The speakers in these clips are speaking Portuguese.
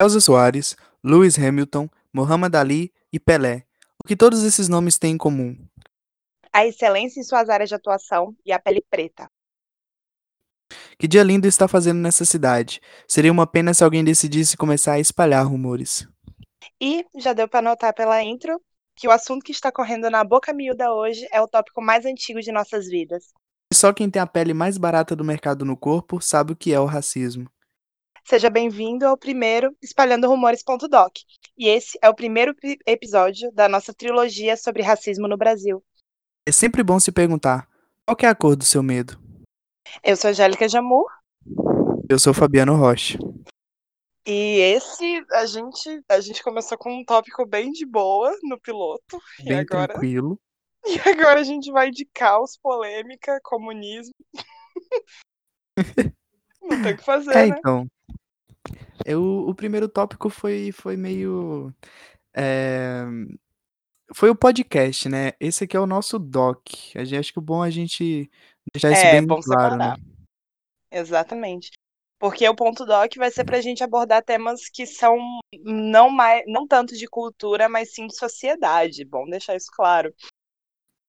Elza Soares, Lewis Hamilton, Muhammad Ali e Pelé. O que todos esses nomes têm em comum? A excelência em suas áreas de atuação e a pele preta. Que dia lindo está fazendo nessa cidade. Seria uma pena se alguém decidisse começar a espalhar rumores. E já deu para notar pela intro que o assunto que está correndo na boca miúda hoje é o tópico mais antigo de nossas vidas. Só quem tem a pele mais barata do mercado no corpo sabe o que é o racismo. Seja bem-vindo ao primeiro Espalhando Rumores.doc. E esse é o primeiro episódio da nossa trilogia sobre racismo no Brasil. É sempre bom se perguntar: qual é a cor do seu medo? Eu sou Angélica Jamur. Eu sou Fabiano Rocha. E esse a gente a gente começou com um tópico bem de boa no piloto bem e agora tranquilo. E agora a gente vai de caos, polêmica, comunismo. Não tem o que fazer, É, né? então. Eu, o primeiro tópico foi, foi meio. é, Foi o podcast, né? Esse aqui é o nosso doc. A gente, acho que é bom a gente deixar isso É, bem bom claro, né? separar. Exatamente. Porque o ponto doc vai ser pra gente abordar temas que são não mais, não tanto de cultura, mas sim de sociedade. Bom deixar isso claro.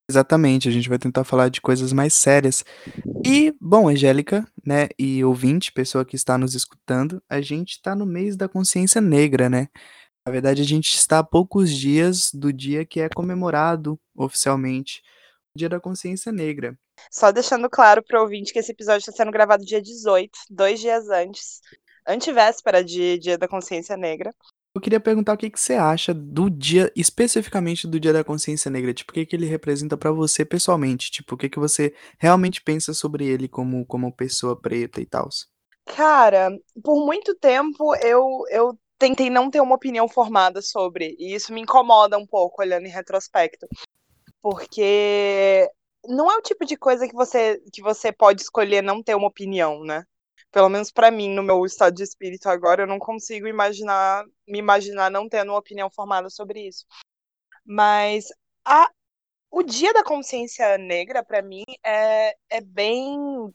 Exatamente, a gente vai tentar falar de coisas mais sérias. E, bom, Angélica, né, e ouvinte, pessoa que está nos escutando, a gente está no mês da consciência negra, né? Na verdade, a gente está a poucos dias do dia que é comemorado oficialmente o Dia da Consciência Negra. Só deixando claro pro ouvinte que esse episódio está sendo gravado dia 18, dois dias antes, antivéspera de Dia da Consciência Negra. Eu queria perguntar o que, que você acha do dia, especificamente do Dia da Consciência Negra. Tipo, o que, que ele representa pra você pessoalmente? Tipo, o que, que você realmente pensa sobre ele como, como pessoa preta e tal? Cara, por muito tempo eu, eu tentei não ter uma opinião formada sobre, e isso me incomoda um pouco olhando em retrospecto. Porque não é o tipo de coisa que você, que você pode escolher não ter uma opinião, né? Pelo menos pra mim, no meu estado de espírito agora, eu não consigo imaginar, me imaginar não tendo uma opinião formada sobre isso. Mas a, o Dia da Consciência Negra, pra mim, é, é bem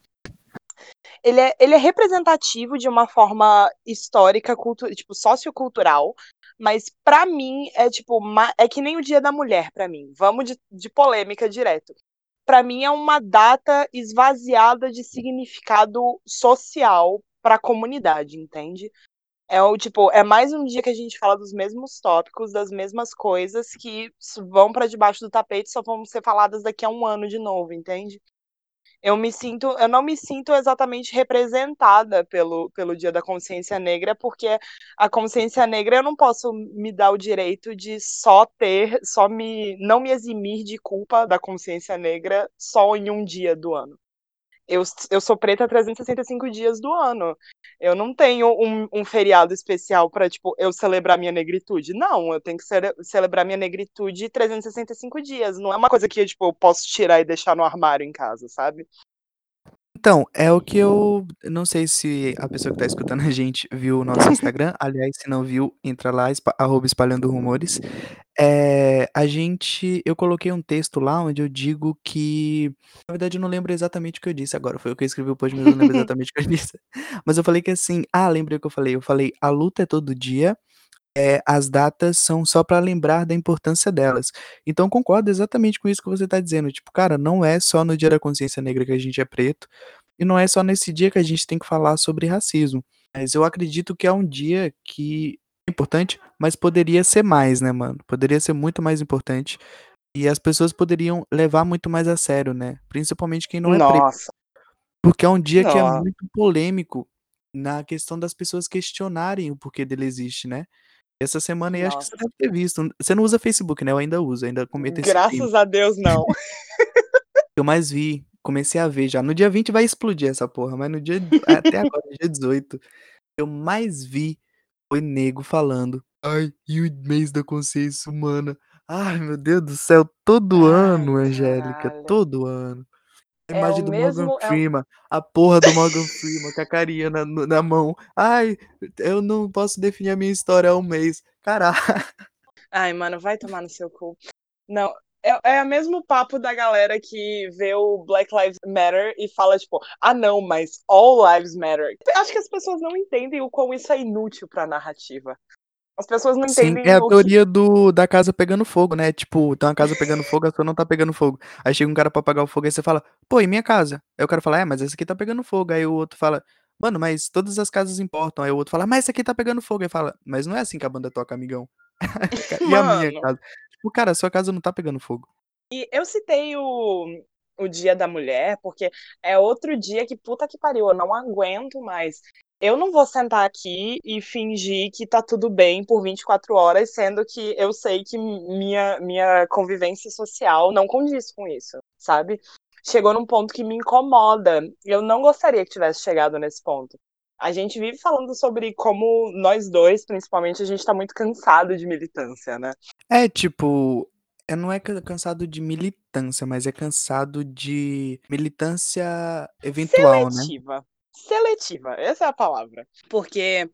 ele é, ele é representativo de uma forma histórica, cultu tipo, sociocultural, mas pra mim é tipo, é que nem o Dia da Mulher pra mim. Vamos de, de polêmica direto. Pra mim é uma data esvaziada de significado social pra comunidade, entende? É o tipo, é mais um dia que a gente fala dos mesmos tópicos, das mesmas coisas que vão pra debaixo do tapete, só vão ser faladas daqui a um ano de novo, entende? Eu me sinto, eu não me sinto exatamente representada pelo, pelo Dia da Consciência Negra, porque a consciência negra eu não posso me dar o direito de só ter, só me, não me eximir de culpa da consciência negra só em um dia do ano. Eu, eu sou preta 365 dias do ano. Eu não tenho um, um feriado especial para tipo, eu celebrar minha negritude. Não, eu tenho que cele celebrar minha negritude 365 dias. Não é uma coisa que tipo, eu posso tirar e deixar no armário em casa, sabe? Então, é o que eu não sei se a pessoa que tá escutando a gente viu o nosso Instagram. Aliás, se não viu, entra lá, espa- arroba espalhando rumores. É, a gente, eu coloquei um texto lá onde eu digo que, na verdade, eu não lembro exatamente o que eu disse agora. Foi eu que escrevi o post, mas eu não lembro exatamente o que eu disse. Mas eu falei que assim, ah, lembrei o que eu falei. Eu falei, a luta é todo dia. É, as datas são só para lembrar da importância delas. Então concordo exatamente com isso que você está dizendo. Tipo, cara, não é só no Dia da Consciência Negra que a gente é preto, e não é só nesse dia que a gente tem que falar sobre racismo. Mas eu acredito que é um dia que é importante, mas poderia ser mais, né, mano? Poderia ser muito mais importante. E as pessoas poderiam levar muito mais a sério, né? Principalmente quem não é preto. Nossa. Porque é um dia que é Nossa. muito polêmico na questão das pessoas questionarem o porquê dele existe, né? Essa semana aí acho que você deve ter visto. Você não usa Facebook, né? Eu ainda uso, ainda cometo esse crime. Graças a Deus, não. Eu mais vi, comecei a ver já. No dia 20 vai explodir essa porra, mas no dia até agora, dia 18, eu mais vi foi nego falando: "Ai, e o mês da consciência humana". Ai, meu Deus do céu, todo ano, Angélica, caralho. todo ano. A É imagem o do Morgan mesmo. É o... Freeman, a porra do Morgan Freeman com a carinha na, na mão. Ai, eu não posso definir a minha história há um mês. Caralho. Ai, mano, vai tomar no seu cu. Não, é, é o mesmo papo da galera que vê o Black Lives Matter e fala, tipo, ah, não, mas All Lives Matter. Acho que as pessoas não entendem o quão isso é inútil pra narrativa. As pessoas não Sim, entendem é a o que. teoria do, da casa pegando fogo, né? Tipo, tem uma casa pegando fogo, a sua não tá pegando fogo. Aí chega um cara pra apagar o fogo, aí você fala, pô, e minha casa? Aí o cara fala, é, mas essa aqui tá pegando fogo. Aí o outro fala, mano, mas todas as casas importam. Aí o outro fala, mas essa aqui tá pegando fogo. Aí fala, mas não é assim que a banda toca, amigão. E a minha casa? Tipo, cara, a sua casa não tá pegando fogo. E eu citei o, o Dia da Mulher, porque é outro dia que puta que pariu, eu não aguento mais. Eu não vou sentar aqui e fingir que tá tudo bem por 24 horas, sendo que eu sei que minha, minha convivência social não condiz com isso, sabe? Chegou num ponto que me incomoda. Eu não gostaria que tivesse chegado nesse ponto. A gente vive falando sobre como nós dois, principalmente, a gente tá muito cansado de militância, né? É, tipo, é, não é ca- cansado de militância, mas é cansado de militância eventual, né? Seletiva. Essa é a palavra. Porque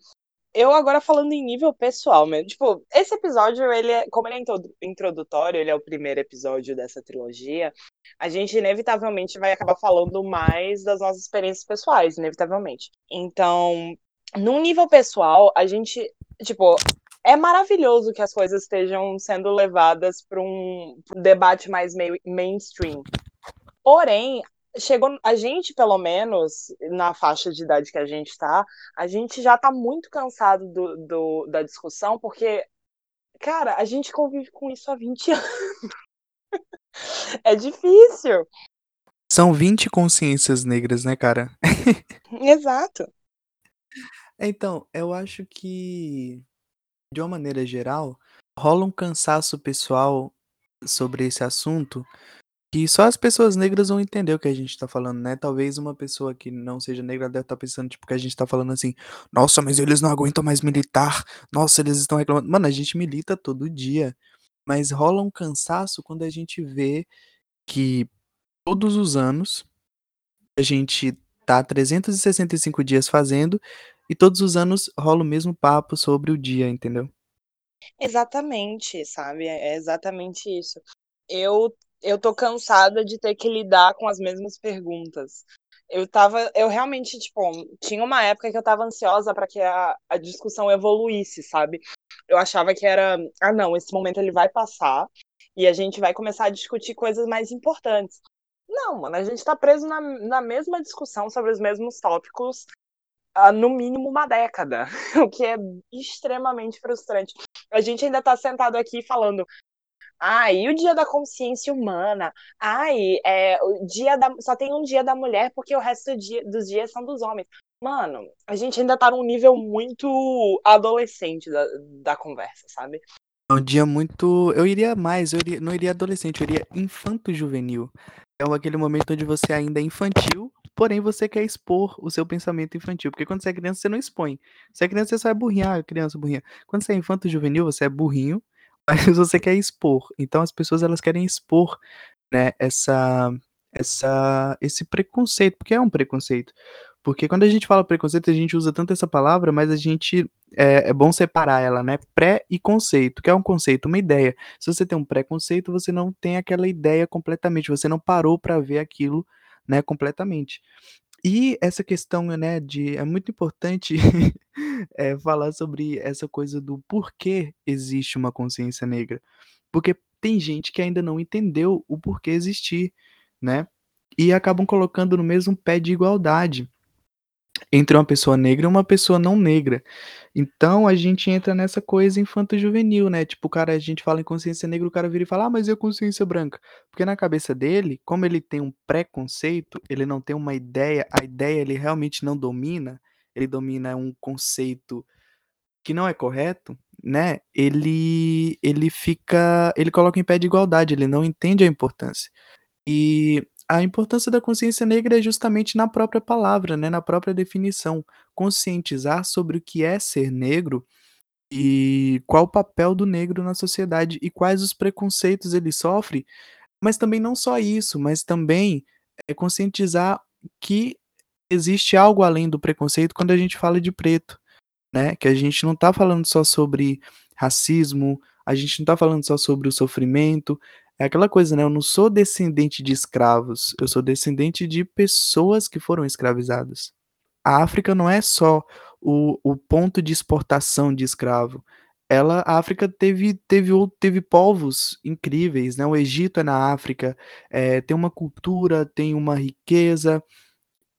eu agora falando em nível pessoal mesmo, tipo, esse episódio, ele é, como ele é introdu- introdutório, ele é o primeiro episódio dessa trilogia, a gente inevitavelmente vai acabar falando mais das nossas experiências pessoais, inevitavelmente. Então, num nível pessoal, a gente, tipo, é maravilhoso que as coisas estejam sendo levadas para um, um debate mais meio mainstream. Porém, chegou a gente, pelo menos, na faixa de idade que a gente está, a gente já está muito cansado do, do, da discussão, porque, cara, a gente convive com isso há 20 anos. é difícil. São 20 consciências negras, né, cara? Exato. Então, eu acho que, de uma maneira geral, rola um cansaço pessoal sobre esse assunto que só as pessoas negras vão entender o que a gente tá falando, né? Talvez uma pessoa que não seja negra deve estar pensando, tipo, que a gente tá falando assim, nossa, mas eles não aguentam mais militar, nossa, eles estão reclamando. Mano, a gente milita todo dia, mas rola um cansaço quando a gente vê que todos os anos a gente tá 365 dias fazendo e todos os anos rola o mesmo papo sobre o dia, entendeu? Exatamente, sabe? É exatamente isso. Eu, eu tô cansada de ter que lidar com as mesmas perguntas. Eu tava, eu realmente, tipo, tinha uma época que eu tava ansiosa para que a, a discussão evoluísse, sabe? Eu achava que era, ah, não, esse momento ele vai passar e a gente vai começar a discutir coisas mais importantes. Não, mano, a gente tá preso na, na mesma discussão sobre os mesmos tópicos há no mínimo uma década, o que é extremamente frustrante. A gente ainda tá sentado aqui falando. E o dia da consciência humana? Ai, é, o dia da, só tem um dia da mulher porque o resto do dia, dos dias são dos homens. Mano, a gente ainda tá num nível muito adolescente da, da conversa, sabe? É um dia muito. Eu iria mais, eu iria... não iria adolescente, eu iria infanto-juvenil. É aquele momento onde você ainda é infantil, porém você quer expor o seu pensamento infantil. Porque quando você é criança, você não expõe. Você é criança, você só é burrinho. Ah, criança, burrinha. Quando você é infanto-juvenil, você é burrinho, mas você quer expor. Então as pessoas elas querem expor, né, essa, essa, esse preconceito, porque é um preconceito. Porque quando a gente fala preconceito, a gente usa tanto essa palavra, mas a gente é, é bom separar ela, né? Pré e conceito, que é um conceito, uma ideia. Se você tem um preconceito, você não tem aquela ideia completamente, você não parou para ver aquilo, né, completamente. E essa questão, né, de é muito importante é, falar sobre essa coisa do porquê existe uma consciência negra. Porque tem gente que ainda não entendeu o porquê existir, né? E acabam colocando no mesmo pé de igualdade entre uma pessoa negra e uma pessoa não negra. Então a gente entra nessa coisa infanto-juvenil, né? Tipo, o cara, a gente fala em consciência negra, o cara vira e fala, ah, mas é consciência branca. Porque na cabeça dele, como ele tem um preconceito, ele não tem uma ideia, a ideia ele realmente não domina, ele domina um conceito que não é correto, né? Ele ele fica, ele coloca em pé de igualdade, ele não entende a importância. E a importância da consciência negra é justamente na própria palavra, né, na própria definição, conscientizar sobre o que é ser negro e qual o papel do negro na sociedade e quais os preconceitos ele sofre, mas também não só isso, mas também é conscientizar que existe algo além do preconceito quando a gente fala de preto, né? Que a gente não está falando só sobre racismo, a gente não está falando só sobre o sofrimento, É aquela coisa, né, eu não sou descendente de escravos, eu sou descendente de pessoas que foram escravizadas. A África não é só o o ponto de exportação de escravo, ela a África teve teve teve povos incríveis, né, o Egito é na África, eh, tem uma cultura, tem uma riqueza,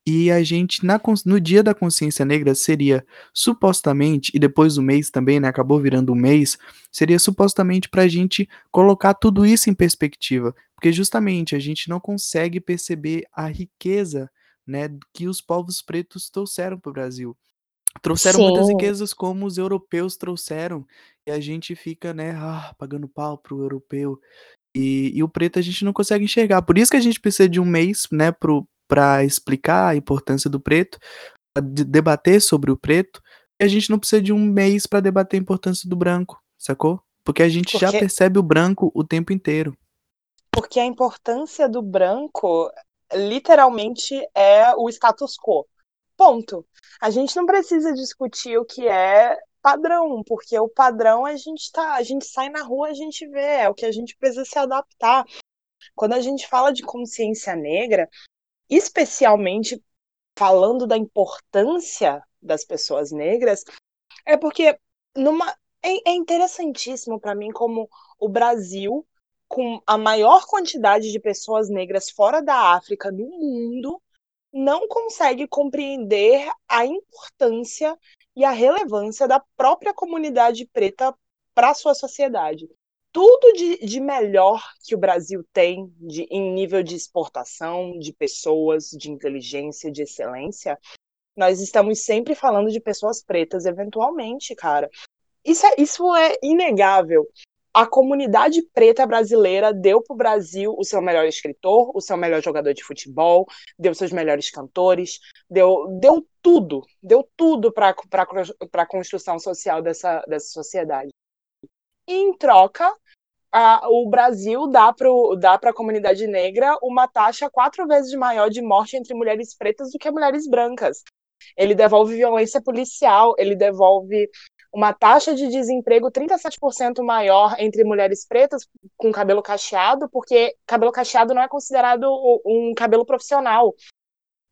e a gente na no dia da consciência negra seria supostamente e depois do mês também, né, acabou virando um mês, seria supostamente pra gente colocar tudo isso em perspectiva, porque justamente a gente não consegue perceber a riqueza, né, que os povos pretos trouxeram para o Brasil. Trouxeram muitas Sim. riquezas como os europeus trouxeram, e a gente fica, né, ah, pagando pau para o europeu, e e o preto a gente não consegue enxergar, por isso que a gente precisa de um mês, né, para explicar a importância do preto, pra de debater sobre o preto, e a gente não precisa de um mês pra debater a importância do branco, sacou? Porque a gente já Porque percebe o branco o tempo inteiro. Porque a importância do branco, literalmente, é o status quo, ponto. A gente não precisa discutir o que é padrão, porque o padrão a gente tá a gente sai na rua, a gente vê, é o que a gente precisa se adaptar. Quando a gente fala de consciência negra, especialmente falando da importância das pessoas negras, é porque numa é é interessantíssimo pra mim como o Brasil, com a maior quantidade de pessoas negras fora da África no mundo, não consegue compreender a importância e a relevância da própria comunidade preta pra sua sociedade. Tudo de de melhor que o Brasil tem de em nível de exportação, de pessoas, de inteligência, de excelência, nós estamos sempre falando de pessoas pretas eventualmente, cara. Isso é isso é inegável. A comunidade preta brasileira deu para o Brasil o seu melhor escritor, o seu melhor jogador de futebol, deu seus melhores cantores, deu deu tudo, deu tudo pra pra construção social dessa dessa sociedade. E em troca, a o Brasil dá para pra comunidade negra uma taxa 4 vezes maior de morte entre mulheres pretas do que mulheres brancas. Ele devolve violência policial, ele devolve uma taxa de desemprego 37% maior entre mulheres pretas com cabelo cacheado, porque cabelo cacheado não é considerado um cabelo profissional.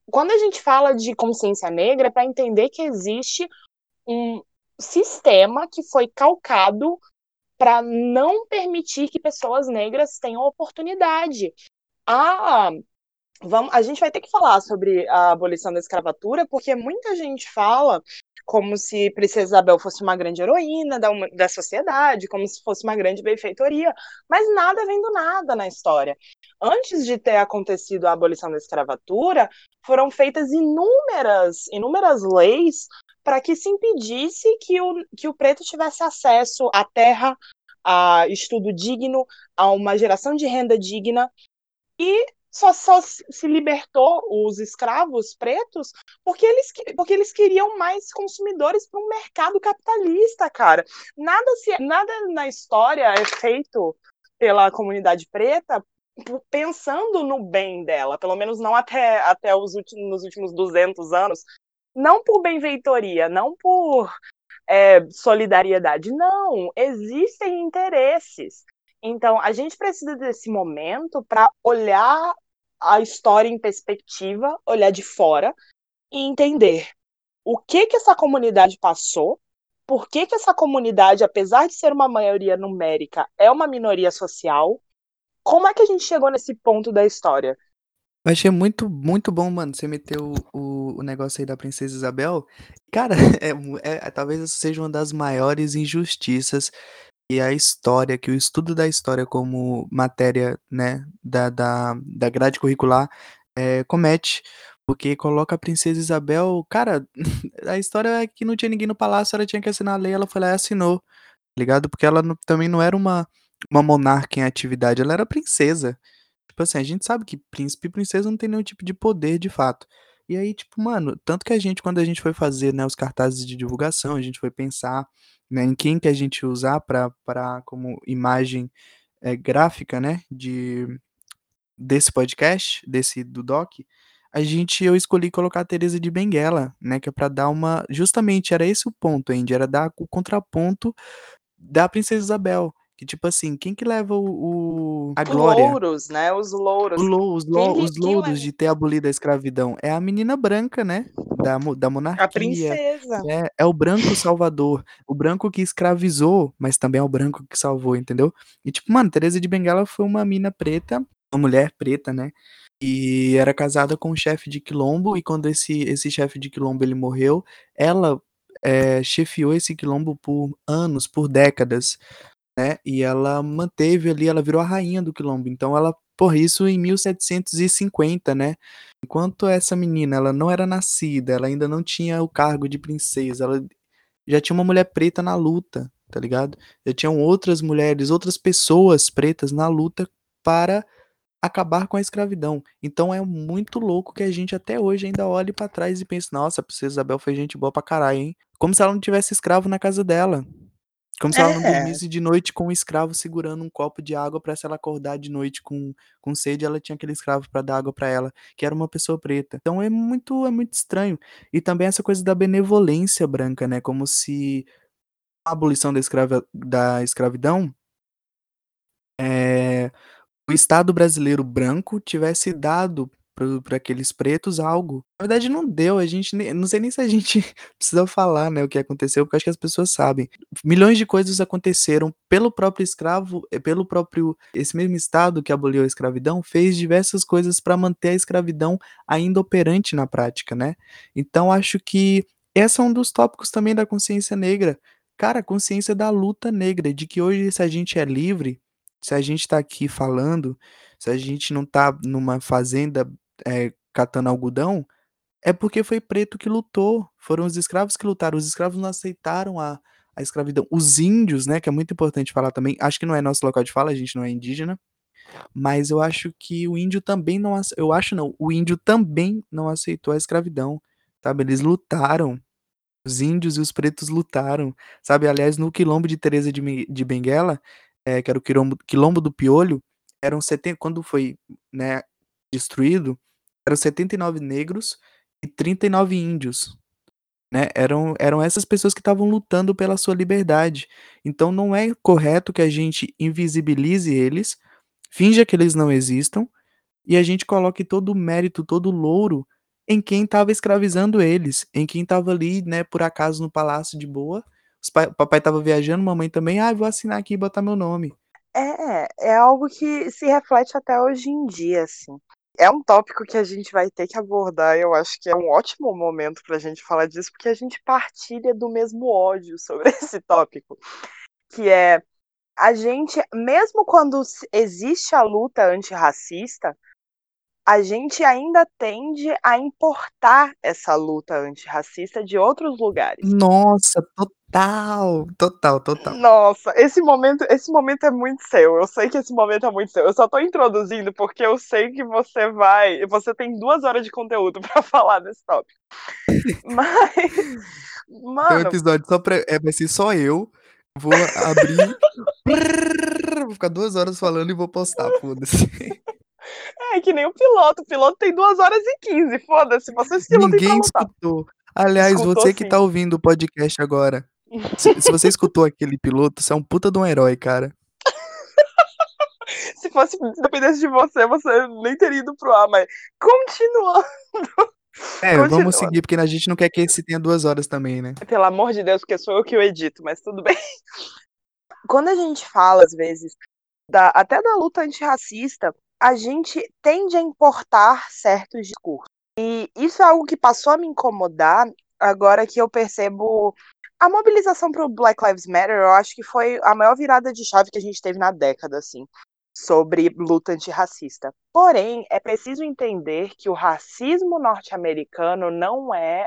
Quando a gente fala de consciência negra, é pra entender que existe um sistema que foi calcado pra não permitir que pessoas negras tenham oportunidade. Ah, vamo a gente vai ter que falar sobre a abolição da escravatura, porque muita gente fala como se Princesa Isabel fosse uma grande heroína da huma da sociedade, como se fosse uma grande benfeitoria, mas nada vem do nada na história. Antes de ter acontecido a abolição da escravatura, foram feitas inúmeras inúmeras leis pra que se impedisse que o que o preto tivesse acesso à terra, a estudo digno, a uma geração de renda digna, e só só se libertou os escravos pretos porque eles que porque eles queriam mais consumidores para um mercado capitalista, cara. Nada se nada na história é feito pela comunidade preta pensando no bem dela, pelo menos não até até os últimos nos últimos 200 anos, não por benfeitoria, não por, eh, solidariedade, não, existem interesses. Então a gente precisa desse momento pra olhar a história em perspectiva, olhar de fora e entender o que que essa comunidade passou, por que que essa comunidade, apesar de ser uma maioria numérica, é uma minoria social, como é que a gente chegou nesse ponto da história. Eu achei muito muito bom, mano, você meteu o o negócio aí da Princesa Isabel. Cara, é mu é talvez essa seja uma das maiores injustiças que a história que o estudo da história como matéria, né, da da da grade curricular, eh, comete, porque coloca a Princesa Isabel cara, a história é que não tinha ninguém no palácio, ela tinha que assinar a lei, ela foi lá e assinou, tá ligado. Porque ela não também não era uma uma monarca em atividade, ela era princesa. Tipo assim, a gente sabe que príncipe e princesa não tem nenhum tipo de poder de fato. E aí, tipo, mano, tanto que a gente quando a gente foi fazer, né, os cartazes de divulgação, a gente foi pensar, né, em quem que a gente usar pra como imagem, eh, gráfica, né, de desse podcast, desse do doc, a gente eu escolhi colocar a Teresa de Benguela, né, que é pra dar uma justamente era esse o ponto, Andy, era dar o contraponto da Princesa Isabel. Que tipo assim, quem que leva o o a Os glória? louros, né, os louros. lou os que os quem louros de ter abolido a escravidão, é a menina branca, né, da da A monarquia, princesa. é é o branco salvador, o branco que escravizou, mas também é o branco que salvou, entendeu? E tipo, mano, Teresa de Benguela foi uma mina preta, uma mulher preta, né, e era casada com um chefe de quilombo e quando esse esse chefe de quilombo ele morreu, ela, eh, chefiou esse quilombo por anos, por décadas, né, e ela manteve ali, ela virou a rainha do quilombo, então ela por isso em 1750, né, enquanto essa menina ela não era nascida, ela ainda não tinha o cargo de princesa, ela já tinha uma mulher preta na luta, tá ligado? Já tinham outras mulheres, outras pessoas pretas na luta para acabar com a escravidão. Então é muito louco que a gente até hoje ainda olhe pra trás e pense: "Nossa, a princesa Isabel foi gente boa pra caralho, hein". Como se ela não tivesse escravo na casa dela. Como se ela não É. dormisse de noite com um escravo segurando um copo de água pra se ela acordar de noite com com sede, ela tinha aquele escravo pra dar água pra ela, que era uma pessoa preta. Então é muito é muito estranho. E também essa coisa da benevolência branca, né, como se a abolição da escrava da escravidão eh, o estado brasileiro branco tivesse dado para aqueles pretos algo. Na verdade não deu, a gente não sei nem se a gente precisa falar, né, o que aconteceu, porque acho que as pessoas sabem. Milhões de coisas aconteceram pelo próprio escravo, eh, pelo próprio esse mesmo estado que aboliu a escravidão, fez diversas coisas pra manter a escravidão ainda operante na prática, né. Então acho que esse é um dos tópicos também da consciência negra. Cara, a consciência da luta negra, de que hoje se a gente é livre, se a gente tá aqui falando, se a gente não tá numa fazenda, eh, catando algodão, é porque foi preto que lutou, foram os escravos que lutaram, os escravos não aceitaram a a escravidão. Os índios, né, que é muito importante falar também, acho que não é nosso local de fala, a gente não é indígena, mas eu acho que o índio também não eu acho não, o índio também não aceitou a escravidão, sabe, eles lutaram. Os índios e os pretos lutaram, sabe, aliás no quilombo de Teresa de de Benguela, eh, que era o quilombo quilombo do Piolho, eram seten quando foi, né, destruído, eram 79 negros e 39 índios, né, eram eram essas pessoas que estavam lutando pela sua liberdade. Então não é correto que a gente invisibilize eles, finja que eles não existam, e a gente coloque todo o mérito, todo o louro em quem estava escravizando eles, em quem estava ali, né, por acaso no palácio de boa, pai papai estava viajando, mamãe também: "Ai, vou assinar aqui e botar meu nome". É, é algo que se reflete até hoje em dia, assim. É um tópico que a gente vai ter que abordar, eu acho que é um ótimo momento pra gente falar disso, porque a gente partilha do mesmo ódio sobre esse tópico, que é, a gente mesmo quando existe a luta antirracista, a gente ainda tende a importar essa luta antirracista de outros lugares. Nossa, total, total, total. Nossa, esse momento esse momento é muito seu, eu sei que esse momento é muito seu, eu só tô introduzindo, porque eu sei que você vai você tem 2 horas de conteúdo pra falar desse tópico. Mas, Tem um mano episódio só pra eh, vai ser só eu, vou abrir, vou ficar 2 horas falando e vou postar, foda-se. É que nem o piloto, o piloto tem 2 horas e 15, foda-se, vocês que lutem Ninguém escutou. Aliás, Escutou você que sim. tá ouvindo o podcast agora, se se você escutou aquele piloto, você é um puta de um herói, cara. Se fosse dependesse de você, você nem teria ido para o ar, mas continuando, É, vamos continuando. seguir, porque a gente não quer que esse tenha 2 horas também, né. Pelo amor de Deus, porque sou eu que o edito, mas tudo bem. Quando a gente fala, às vezes, da até da luta antirracista, a gente tende a importar certos discursos. E isso é algo que passou a me incomodar, agora que eu percebo a mobilização para o Black Lives Matter, eu acho que foi a maior virada de chave que a gente teve na década, assim, sobre luta antirracista. Porém, é preciso entender que o racismo norte-americano não é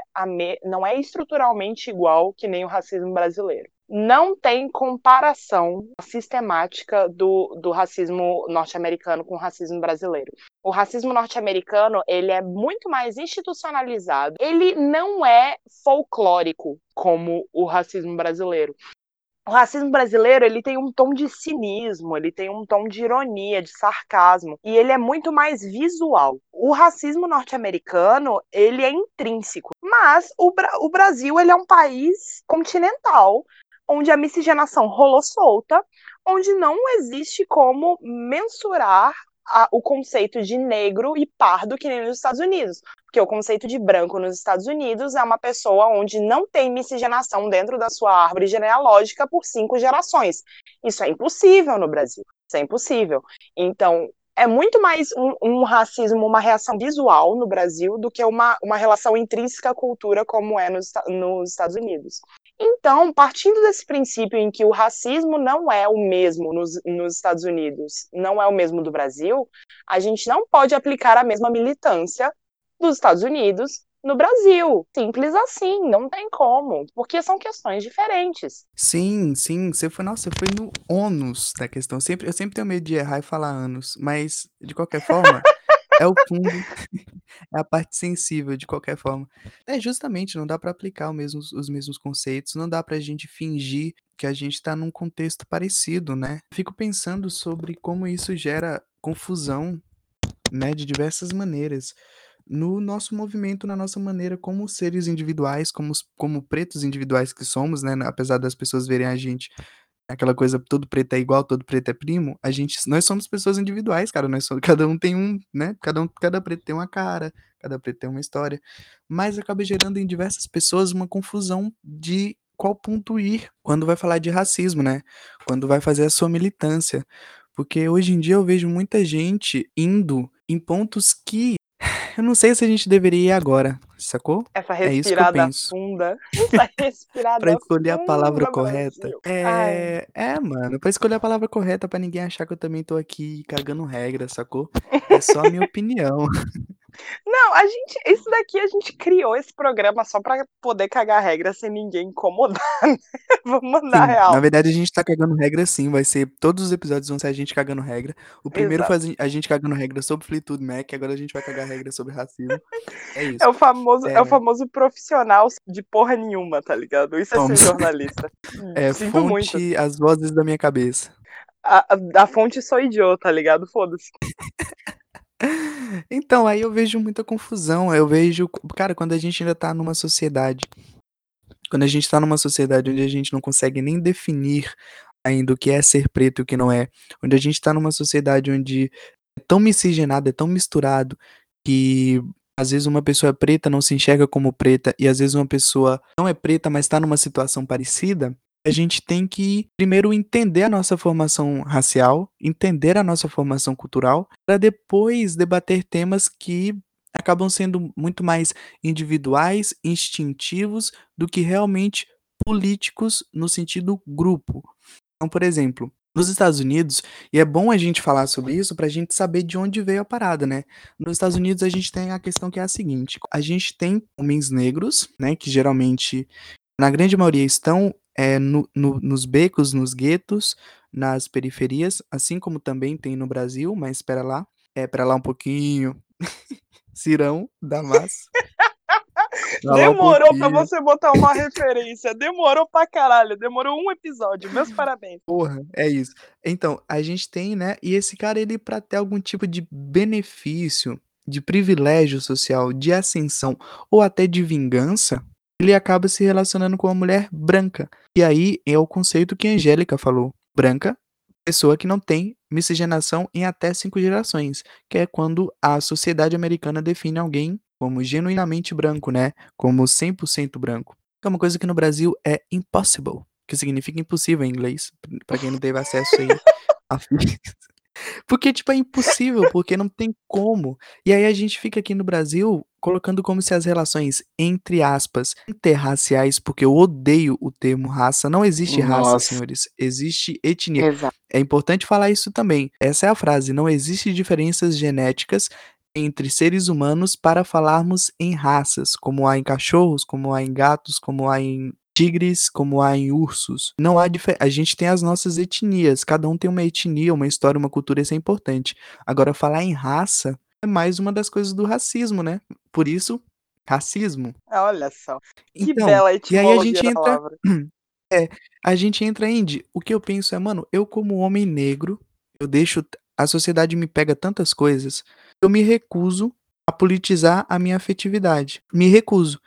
não é estruturalmente igual que nem o racismo brasileiro. Não tem comparação sistemática do do racismo norte-americano com o racismo brasileiro. O racismo norte-americano, ele é muito mais institucionalizado, ele não é folclórico como o racismo brasileiro. O racismo brasileiro, ele tem um tom de cinismo, ele tem um tom de ironia, de sarcasmo, e ele é muito mais visual. O racismo norte-americano, ele é intrínseco, mas o Bra o Brasil, ele é um país continental, onde a miscigenação rolou solta, onde não existe como mensurar a, o conceito de negro e pardo que nem nos Estados Unidos. Porque o conceito de branco nos Estados Unidos é uma pessoa onde não tem miscigenação dentro da sua árvore genealógica por cinco gerações. Isso é impossível no Brasil. Isso é impossível. Então, é muito mais um, um, racismo, uma reação visual no Brasil do que uma, uma relação intrínseca à cultura como é nos, nos Estados Unidos. Então, partindo desse princípio em que o racismo não é o mesmo nos, nos Estados Unidos, não é o mesmo do Brasil, a gente não pode aplicar a mesma militância dos Estados Unidos no Brasil. Simples assim, não tem como, porque são questões diferentes. Sim, sim, você foi, nossa, você foi no ônus da questão. Sempre, eu sempre tenho medo de errar e falar anos, mas de qualquer forma, é o fundo, é a parte sensível de qualquer forma. É, justamente, não dá para aplicar os mesmos conceitos, não dá pra gente fingir que a gente tá num contexto parecido, né? Fico pensando sobre como isso gera confusão, né, de diversas maneiras no nosso movimento, na nossa maneira como seres individuais, como, como pretos individuais que somos, né? Apesar das pessoas verem a gente aquela coisa todo preto é igual, todo preto é primo, a gente, nós somos pessoas individuais, cara, nós somos, cada um tem um, né? Cada um, cada preto tem uma cara, cada preto tem uma história, mas acaba gerando em diversas pessoas uma confusão de qual ponto ir quando vai falar de racismo, né? Quando vai fazer a sua militância. Porque hoje em dia eu vejo muita gente indo em pontos que eu não sei se a gente deveria ir agora, sacou? Essa respirada é isso que eu penso. funda. Essa respirada pra escolher a palavra correta. É, é, mano, pra escolher a palavra correta pra ninguém achar que eu também tô aqui cagando regra, sacou? É só a minha opinião. Não, a gente, isso daqui a gente criou esse programa só pra poder cagar regra sem ninguém incomodar, né? Vamos mandar sim, real. Na verdade, a gente tá cagando regra sim, vai ser, todos os episódios vão ser a gente cagando regra. O primeiro Exato. foi a gente cagando regra sobre Fleetwood Mac, agora a gente vai cagar regra sobre racismo. É isso. É o famoso, é... é o famoso profissional de porra nenhuma, tá ligado? Isso é Vamos. ser jornalista. É, Sinto fonte muito. as vozes da minha cabeça. A, a, a fonte sou idiota, tá ligado? Foda-se. Então, aí eu vejo muita confusão. Eu vejo, cara, quando a gente ainda tá numa sociedade, quando a gente tá numa sociedade onde a gente não consegue nem definir ainda o que é ser preto e o que não é, onde a gente tá numa sociedade onde é tão miscigenado, é tão misturado, que às vezes uma pessoa preta não se enxerga como preta, e às vezes uma pessoa não é preta, mas tá numa situação parecida, a gente tem que primeiro entender a nossa formação racial, entender a nossa formação cultural, para depois debater temas que acabam sendo muito mais individuais, instintivos, do que realmente políticos no sentido grupo. Então, por exemplo, nos Estados Unidos, e é bom a gente falar sobre isso para a gente saber de onde veio a parada, né? Nos Estados Unidos a gente tem a questão que é a seguinte: a gente tem homens negros, né, que geralmente na grande maioria estão é, no, no, nos becos, nos guetos, nas periferias, assim como também tem no Brasil, mas espera lá, é para lá um pouquinho. Cirão da massa. Demorou um pra você botar uma referência. Demorou pra caralho. Demorou um episódio. Meus parabéns. Porra, é isso. Então, a gente tem, né? E esse cara, ele, pra ter algum tipo de benefício, de privilégio social, de ascensão ou até de vingança, ele acaba se relacionando com uma mulher branca. E aí é o conceito que a Angélica falou. Branca, pessoa que não tem miscigenação em até cinco gerações, que é quando a sociedade americana define alguém como genuinamente branco, né? Como 100% branco. É uma coisa que no Brasil é impossible, que significa impossível em inglês, para quem não teve acesso aí a Porque, tipo, é impossível, porque não tem como. E aí a gente fica aqui no Brasil colocando como se as relações, entre aspas, interraciais, porque eu odeio o termo raça, não existe Nossa. raça, senhores, existe etnia. Exato. É importante falar isso também. Essa é a frase, não existe diferenças genéticas entre seres humanos para falarmos em raças, como há em cachorros, como há em gatos, como há em tigres como há em ursos. Não há a gente tem as nossas etnias, cada um tem uma etnia, uma história, uma cultura, isso é importante. Agora falar em raça é mais uma das coisas do racismo, né? Por isso, racismo. Olha só. Que então, bela etimologia e aí a gente entra É, a gente entra Indy. O que eu penso é, mano, eu como homem negro, eu deixo a sociedade me pega tantas coisas, eu me recuso a politizar a minha afetividade. Me recuso.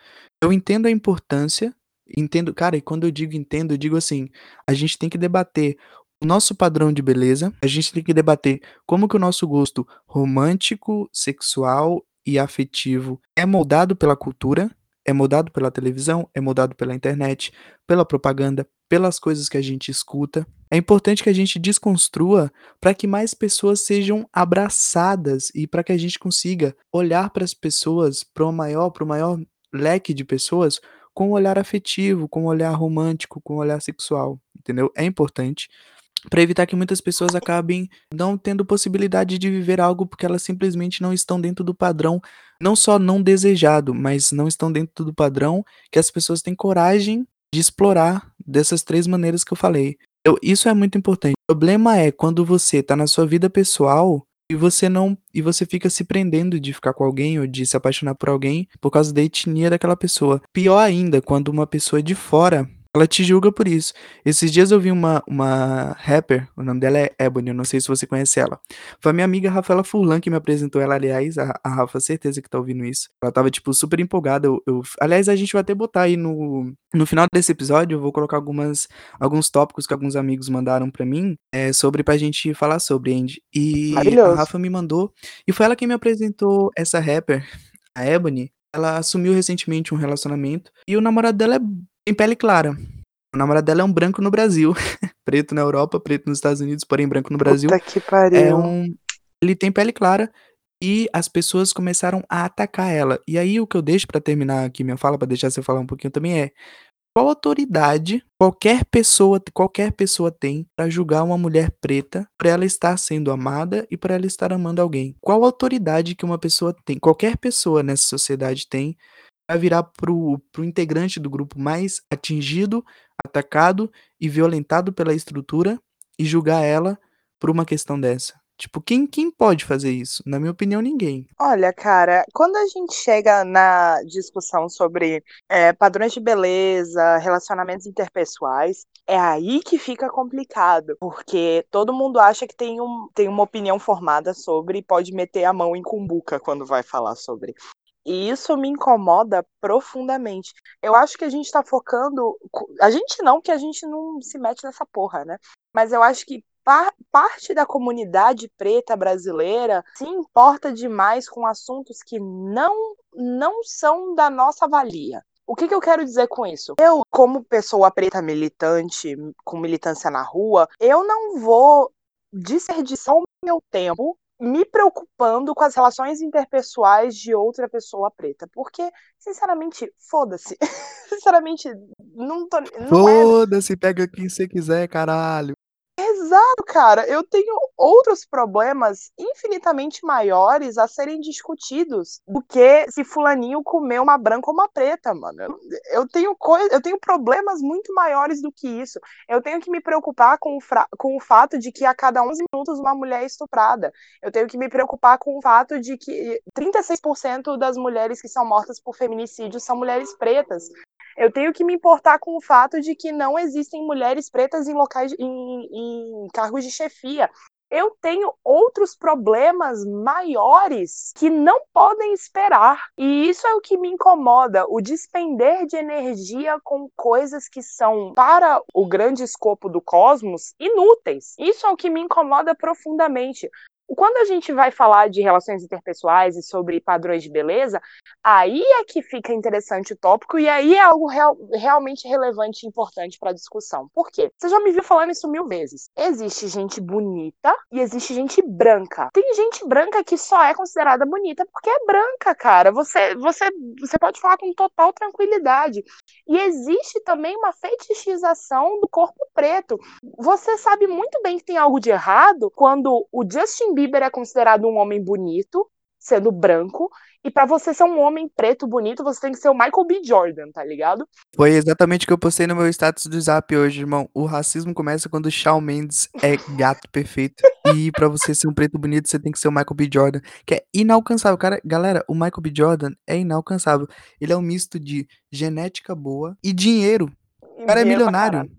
Eu entendo a importância Entendo, cara, e quando eu digo entendo, eu digo assim, a gente tem que debater o nosso padrão de beleza, a gente tem que debater como que o nosso gosto romântico, sexual e afetivo é moldado pela cultura, é moldado pela televisão, é moldado pela internet, pela propaganda, pelas coisas que a gente escuta. É importante que a gente desconstrua para que mais pessoas sejam abraçadas e para que a gente consiga olhar para as pessoas, para o maior, para o maior leque de pessoas, com olhar afetivo, com olhar romântico, com olhar sexual, entendeu? É importante para evitar que muitas pessoas acabem não tendo possibilidade de viver algo porque elas simplesmente não estão dentro do padrão, não só não desejado, mas não estão dentro do padrão que as pessoas têm coragem de explorar dessas três maneiras que eu falei. Eu, isso é muito importante. O problema é quando você está na sua vida pessoal e você não e você fica se prendendo de ficar com alguém ou de se apaixonar por alguém por causa da etnia daquela pessoa. Pior ainda, quando uma pessoa de fora ela te julga por isso. Esses dias eu vi uma, uma rapper, o nome dela é Ebony, eu não sei se você conhece ela. Foi a minha amiga Rafaela Furlan que me apresentou ela, aliás, a, a Rafa, certeza que tá ouvindo isso. Ela tava, tipo, super empolgada. Eu, eu, aliás, a gente vai até botar aí no, no final desse episódio, eu vou colocar algumas, alguns tópicos que alguns amigos mandaram para mim é, sobre pra gente falar sobre, Andy. E a Rafa me mandou, e foi ela quem me apresentou essa rapper, a Ebony. Ela assumiu recentemente um relacionamento e o namorado dela é tem pele clara. O namorado dela é um branco no Brasil. preto na Europa, preto nos Estados Unidos, porém branco no Brasil. Puta que pariu. É um... Ele tem pele clara e as pessoas começaram a atacar ela. E aí o que eu deixo para terminar aqui minha fala, para deixar você falar um pouquinho também é qual autoridade qualquer pessoa, qualquer pessoa tem para julgar uma mulher preta por ela estar sendo amada e por ela estar amando alguém? Qual autoridade que uma pessoa tem, qualquer pessoa nessa sociedade tem vai virar pro, pro integrante do grupo mais atingido, atacado e violentado pela estrutura e julgar ela por uma questão dessa. Tipo, quem, quem pode fazer isso? Na minha opinião, ninguém. Olha, cara, quando a gente chega na discussão sobre é, padrões de beleza, relacionamentos interpessoais, é aí que fica complicado, porque todo mundo acha que tem, um, tem uma opinião formada sobre e pode meter a mão em cumbuca quando vai falar sobre. E isso me incomoda profundamente. Eu acho que a gente tá focando. A gente não, que a gente não se mete nessa porra, né? Mas eu acho que par parte da comunidade preta brasileira se importa demais com assuntos que não, não são da nossa valia. O que, que, eu quero dizer com isso? Eu, como pessoa preta militante, com militância na rua, eu não vou desperdiçar o meu tempo me preocupando com as relações interpessoais de outra pessoa preta. Porque, sinceramente, foda-se. sinceramente, não tô. É foda-se, é... pega quem você quiser, caralho. Exato, cara. Eu tenho outros problemas infinitamente maiores a serem discutidos do que se fulaninho comer uma branca ou uma preta, mano. Eu, tenho coisa, eu tenho problemas muito maiores do que isso. Eu tenho que me preocupar com o, com o fato de que a cada 11 minutos uma mulher é estuprada. Eu tenho que me preocupar com o fato de que 36% das mulheres que são mortas por feminicídio são mulheres pretas. Eu tenho que me importar com o fato de que não existem mulheres pretas em locais em, em cargos de chefia. Eu tenho outros problemas maiores que não podem esperar. E isso é o que me incomoda, o despender de energia com coisas que são, para o grande escopo do cosmos, inúteis. Isso é o que me incomoda profundamente. Quando a gente vai falar de relações interpessoais e sobre padrões de beleza, aí é que fica interessante o tópico e aí é algo real, realmente relevante e importante para a discussão. Por quê? Você já me viu falando isso mil vezes. Existe gente bonita e existe gente branca. Tem gente branca que só é considerada bonita porque é branca, cara. Você, você, você pode falar com total tranquilidade. E existe também uma fetichização do corpo preto. Você sabe muito bem que tem algo de errado quando o Justin Bieber é considerado um homem bonito, sendo branco, e para você ser um homem preto bonito, você tem que ser o Michael B. Jordan, tá ligado? Foi exatamente o que eu postei no meu status do Zap hoje, irmão. O racismo começa quando o Shawn Mendes é gato perfeito. E para você ser um preto bonito, você tem que ser o Michael B. Jordan, que é inalcançável. Cara, galera, o Michael B. Jordan é inalcançável. Ele é um misto de genética boa e dinheiro. O cara é milionário.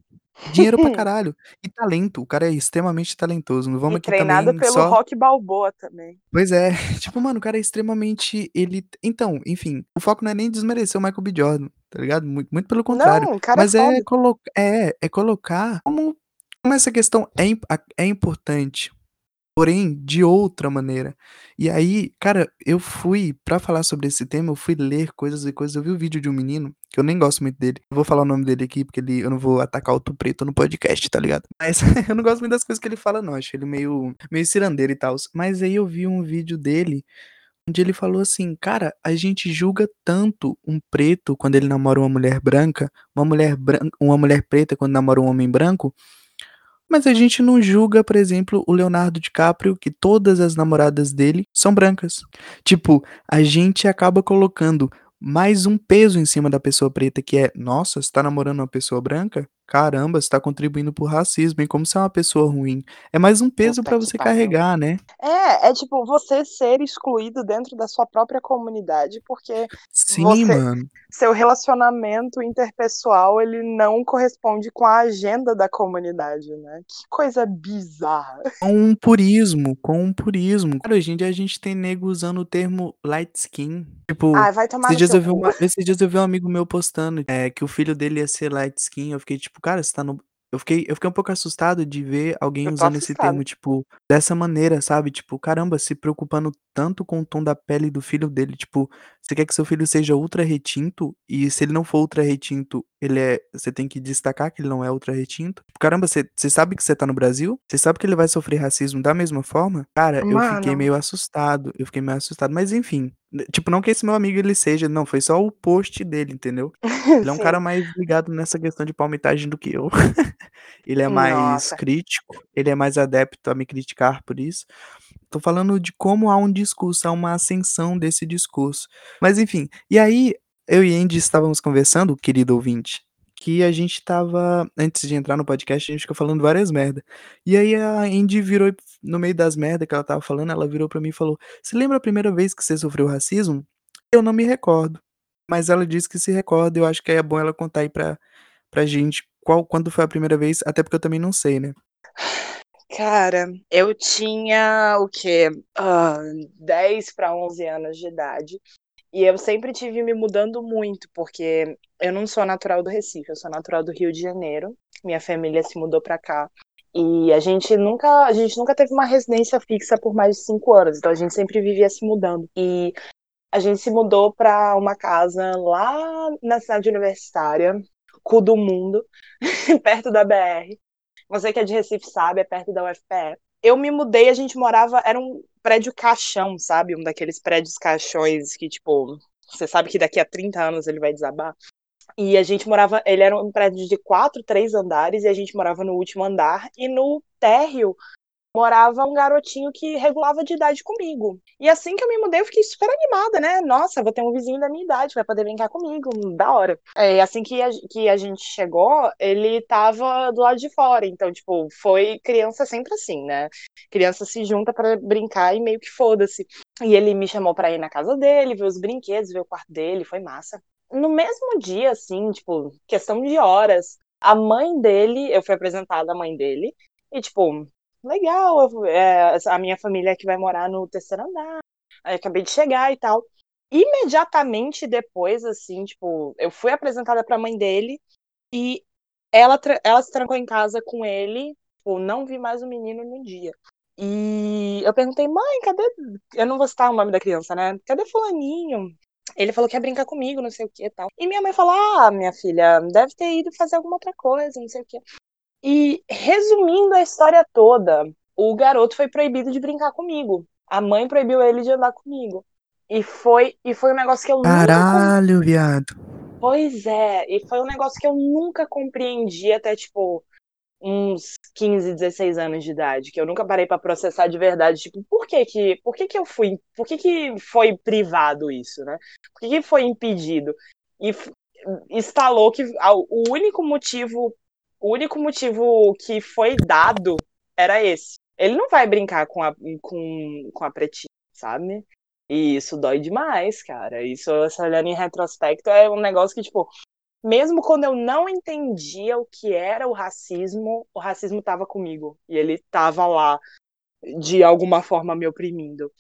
Dinheiro pra caralho. E talento, o cara é extremamente talentoso. Não vamos e aqui treinado também pelo só... Rock Balboa também. Pois é. Tipo, mano, o cara é extremamente... Ele... Então, enfim, o foco não é nem desmerecer o Michael B. Jordan. tá ligado? Muito, muito pelo contrário. Não, o cara é Mas é, foda. colo é, é colocar como, como essa questão é, é importante, porém de outra maneira. E aí, cara, eu fui, pra falar sobre esse tema, eu fui ler coisas e coisas. Eu vi o um vídeo de um menino, que eu nem gosto muito dele. Eu vou falar o nome dele aqui, porque ele, eu não vou atacar o preto no podcast, tá ligado? Mas eu não gosto muito das coisas que ele fala, não. Acho ele meio, meio cirandeiro e tal. Mas aí eu vi um vídeo dele onde ele falou assim: "Cara, a gente julga tanto um preto quando ele namora uma mulher branca, uma mulher branca, uma mulher preta quando namora um homem branco, mas a gente não julga, por exemplo, o Leonardo DiCaprio, que todas as namoradas dele são brancas. Tipo, a gente acaba colocando mais um peso em cima da pessoa preta, que é, nossa, você tá namorando uma pessoa branca? Caramba, você tá contribuindo pro racismo, hein? Como se é uma pessoa ruim. É mais um peso para você carregar, né? É, é tipo você ser excluído dentro da sua própria comunidade, porque Sim, você, mano. seu relacionamento interpessoal, ele não corresponde com a agenda da comunidade, né? Que coisa bizarra. Com um purismo, com um purismo. Cara, hoje em dia a gente tem nego usando o termo light skin. Tipo, ah, vai tomar esses, dias eu vi uma, esses dias eu vi um amigo meu postando é, que o filho dele ia ser light skin. Eu fiquei tipo, cara, você tá no. Eu fiquei, eu fiquei um pouco assustado de ver alguém usando esse termo, tipo, dessa maneira, sabe? Tipo, caramba, se preocupando tanto com o tom da pele do filho dele. Tipo, você quer que seu filho seja ultra retinto, e se ele não for ultra retinto, ele é. Você tem que destacar que ele não é ultra retinto. Caramba, você, você sabe que você tá no Brasil? Você sabe que ele vai sofrer racismo da mesma forma? Cara, eu fiquei meio assustado. Eu fiquei meio assustado. Mas enfim. Tipo, não que esse meu amigo ele seja, não, foi só o post dele, entendeu? Ele é um cara mais ligado nessa questão de palmitagem do que eu. ele é mais Nossa. crítico, ele é mais adepto a me criticar por isso. Tô falando de como há um discurso, há uma ascensão desse discurso. Mas enfim, e aí eu e Andy estávamos conversando, querido ouvinte, que a gente tava, antes de entrar no podcast, a gente ficou falando várias merda. E aí a Andy virou, no meio das merdas que ela tava falando, ela virou pra mim e falou: Você lembra a primeira vez que você sofreu racismo? Eu não me recordo. Mas ela disse que se recorda, eu acho que é bom ela contar aí pra, pra gente qual, quando foi a primeira vez, até porque eu também não sei, né? Cara, eu tinha o quê? Uh, 10 para 11 anos de idade. E eu sempre tive me mudando muito, porque eu não sou natural do Recife, eu sou natural do Rio de Janeiro. Minha família se mudou para cá. E a gente nunca, a gente nunca teve uma residência fixa por mais de cinco anos, então a gente sempre vivia se mudando. E a gente se mudou para uma casa lá na cidade universitária, cu do mundo, perto da BR. Você que é de Recife sabe, é perto da UFPE. Eu me mudei, a gente morava, era um prédio caixão, sabe? Um daqueles prédios caixões que, tipo, você sabe que daqui a 30 anos ele vai desabar. E a gente morava, ele era um prédio de quatro, três andares, e a gente morava no último andar, e no térreo morava um garotinho que regulava de idade comigo. E assim que eu me mudei, eu fiquei super animada, né? Nossa, vou ter um vizinho da minha idade, vai poder brincar comigo, da hora. É, assim que a, que a gente chegou, ele tava do lado de fora, então, tipo, foi criança sempre assim, né? Criança se junta para brincar e meio que foda-se. E ele me chamou para ir na casa dele, ver os brinquedos, ver o quarto dele, foi massa. No mesmo dia, assim, tipo, questão de horas, a mãe dele, eu fui apresentada à mãe dele, e, tipo, legal, eu, é, a minha família que vai morar no terceiro andar, aí acabei de chegar e tal. Imediatamente depois, assim, tipo, eu fui apresentada pra mãe dele e ela, ela se trancou em casa com ele, tipo, não vi mais o menino no dia. E eu perguntei, mãe, cadê. Eu não vou citar o nome da criança, né? Cadê Fulaninho? Ele falou que ia brincar comigo, não sei o que e tal. E minha mãe falou: Ah, minha filha, deve ter ido fazer alguma outra coisa, não sei o que. E resumindo a história toda, o garoto foi proibido de brincar comigo. A mãe proibiu ele de andar comigo. E foi, e foi um negócio que eu Caralho, nunca... viado. Pois é, e foi um negócio que eu nunca compreendi até, tipo, uns 15, 16 anos de idade, que eu nunca parei para processar de verdade, tipo, por que que, por que que eu fui, por que que foi privado isso, né? Por que que foi impedido? E instalou que o único motivo o único motivo que foi dado era esse. Ele não vai brincar com a, com, com a pretinha, sabe? E isso dói demais, cara. Isso, olhando em retrospecto, é um negócio que, tipo, mesmo quando eu não entendia o que era o racismo, o racismo tava comigo. E ele tava lá, de alguma forma, me oprimindo.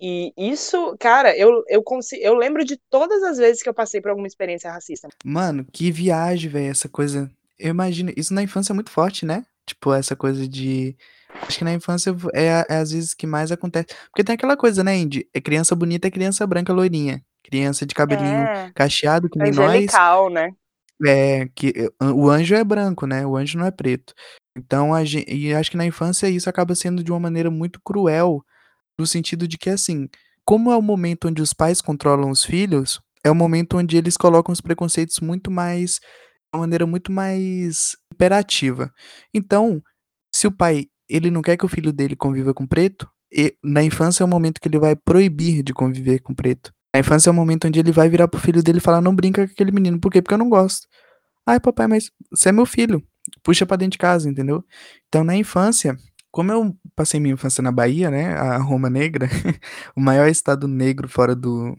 E isso, cara, eu eu consi eu lembro de todas as vezes que eu passei por alguma experiência racista. Mano, que viagem, velho, essa coisa eu imagino isso na infância é muito forte, né, tipo, essa coisa de acho que na infância é é às vezes que mais acontece. Porque tem aquela coisa, né, de é criança bonita é criança branca loirinha, criança de cabelinho É, cacheado que nem nós, angelical, né. é, que o anjo é branco, né, o anjo não é preto. Então a gen e acho que na infância isso acaba sendo de uma maneira muito cruel, no sentido de que, assim, como é o momento onde os pais controlam os filhos, é o momento onde eles colocam os preconceitos muito mais uma maneira muito mais imperativa. Então, se o pai, ele não quer que o filho dele conviva com preto, e na infância é o momento que ele vai proibir de conviver com preto. Na infância é o momento onde ele vai virar para o filho dele e falar: "Não brinca com aquele menino", por quê? Porque eu não gosto. "Ai papai, mas você é meu filho, puxa pra dentro de casa", entendeu. Então na infância, como eu passei minha infância na Bahia, né, a Roma Negra, o maior estado negro fora do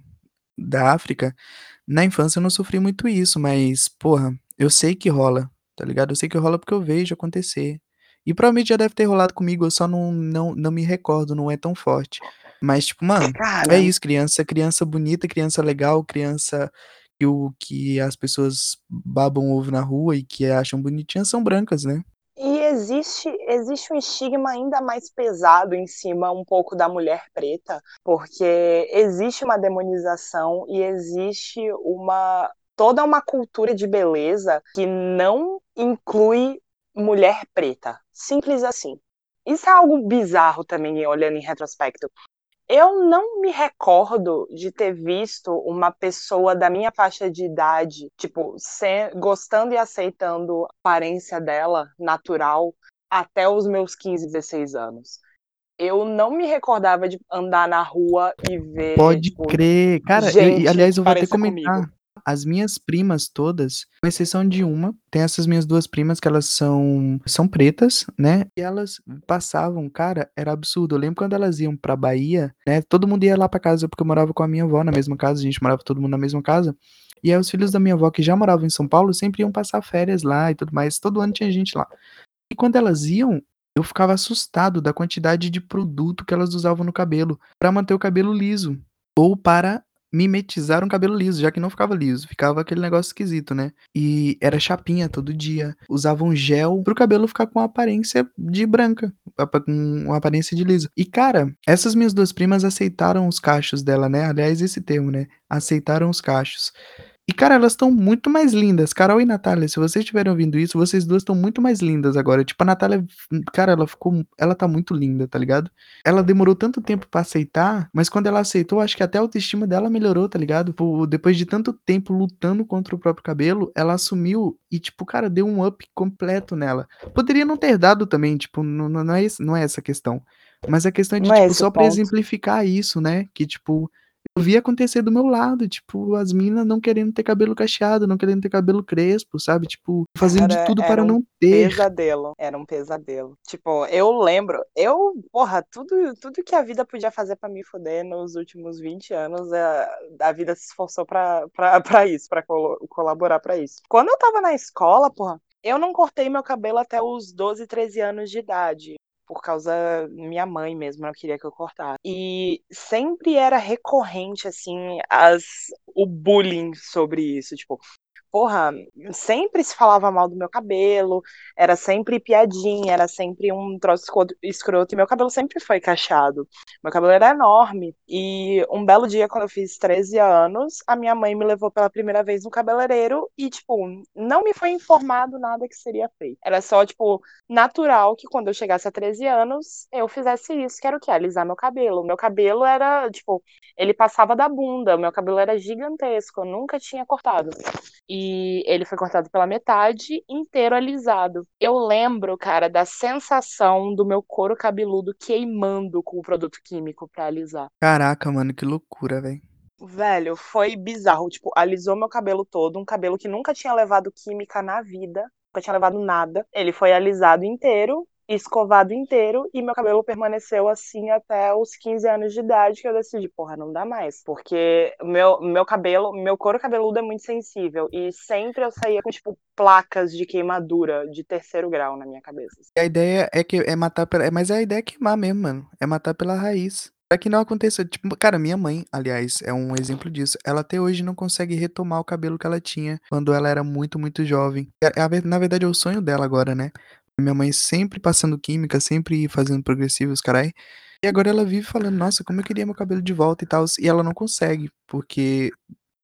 da África, na infância eu não sofri muito isso, mas, porra, eu sei que rola, tá ligado. Eu sei que rola porque eu vejo acontecer. E provavelmente já deve ter rolado comigo, eu só não não não me recordo, não é tão forte. Mas tipo, mano, é isso, criança criança bonita, criança legal, criança que o que as pessoas babam ovo na rua e que acham bonitinha são brancas, né. E existe existe um estigma ainda mais pesado em cima um pouco da mulher preta, porque existe uma demonização e existe uma toda uma cultura de beleza que não inclui mulher preta, simples assim. Isso é algo bizarro também olhando em retrospecto. Eu não me recordo de ter visto uma pessoa da minha faixa de idade, tipo, se gostando e aceitando a aparência dela, natural, até os meus 15, 16 anos. Eu não me recordava de andar na rua e ver, Pode tipo, crer. Cara, eu aliás eu vou até parecida comigo. As minhas primas todas, com exceção de uma, tem essas minhas 2 primas que elas são são pretas, né, e elas passavam cara, era absurdo, eu lembro quando elas iam pra Bahia, né, todo mundo ia lá pra casa, porque eu morava com a minha avó na mesma casa, a gente morava todo mundo na mesma casa, e aí os filhos da minha avó que já moravam em São Paulo sempre iam passar férias lá e tudo mais, todo ano tinha gente lá. E quando elas iam, eu ficava assustado da quantidade de produto que elas usavam no cabelo, pra manter o cabelo liso, ou para mimetizar um cabelo liso, já que não ficava liso, ficava aquele negócio esquisito, né. E era chapinha todo dia, usavam gel para o cabelo ficar com aparência de branca, com uma aparência de liso. E cara, essas minhas 2 primas aceitaram os cachos dela, né, aliás esse termo, né, aceitaram os cachos. E cara, elas estão muito mais lindas, Carol e Natália, se vocês estiverem ouvindo isso, vocês 2 estão muito mais lindas agora, tipo a Natália, cara, ela ficou ela tá muito linda, tá ligado. Ela demorou tanto tempo pra aceitar, mas quando ela aceitou, acho que até a autoestima dela melhorou, tá ligado. Por depois de tanto tempo lutando contra o próprio cabelo, ela assumiu e tipo, cara, deu um up completo nela. Poderia não ter dado também, tipo, não não é não é essa a questão, mas a questão é de é tipo, só pra ponto. exemplificar isso, né, que tipo, eu vi acontecer do meu lado, tipo, as mina não querendo ter cabelo cacheado, não querendo ter cabelo crespo, sabe, tipo, fazendo de Cara, tudo para era um não ter. pesadelo, era um pesadelo. Tipo, eu lembro eu porra, tudo tudo que a vida podia fazer pra me fuder nos últimos 20 anos, a a vida se esforçou pra isso, pra colo colaborar pra isso. Quando eu estava na escola, porra, eu não cortei meu cabelo até os 12, 13 anos de idade, por causa minha mãe mesmo não queria que eu cortasse. E sempre era recorrente, assim, as o bullying sobre isso, tipo, porra, sempre se falava mal do meu cabelo, era sempre piadinha, era sempre um troço escroto e meu cabelo sempre foi cacheado. Meu cabelo era enorme e um belo dia quando eu fiz 13 anos, a minha mãe me levou pela primeira vez no cabeleireiro e, tipo, não me foi informado nada que seria feito. Era só, tipo, natural que quando eu chegasse a 13 anos, eu fizesse isso, que era o quê? Alisar meu cabelo. Meu cabelo era, tipo, ele passava da bunda, meu cabelo era gigantesco, eu nunca tinha cortado. E ele foi cortado pela metade, inteiro alisado. Eu lembro, cara, da sensação do meu couro cabeludo queimando com o produto químico pra alisar. Caraca, mano, que loucura, velho. Velho, foi bizarro, tipo, alisou meu cabelo todo, um cabelo que nunca tinha levado química na vida, nunca tinha levado nada. Ele foi alisado inteiro, escovado inteiro e meu cabelo permaneceu assim até os 15 anos de idade que eu decidi, porra, não dá mais, porque meu meu cabelo, meu couro cabeludo é muito sensível e sempre eu saía com, tipo, placas de queimadura de 3º grau na minha cabeça. A ideia é que é matar pela mas a ideia é queimar mesmo, mano, é matar pela raiz. Pra que não aconteça, tipo, cara, minha mãe, aliás, é um exemplo disso. Ela até hoje não consegue retomar o cabelo que ela tinha quando ela era muito, muito jovem. É, é na verdade, é o sonho dela agora, né? Minha mãe sempre passando química, sempre fazendo progressivos, carai. E agora ela vive falando, nossa, como eu queria meu cabelo de volta e tal. E ela não consegue, porque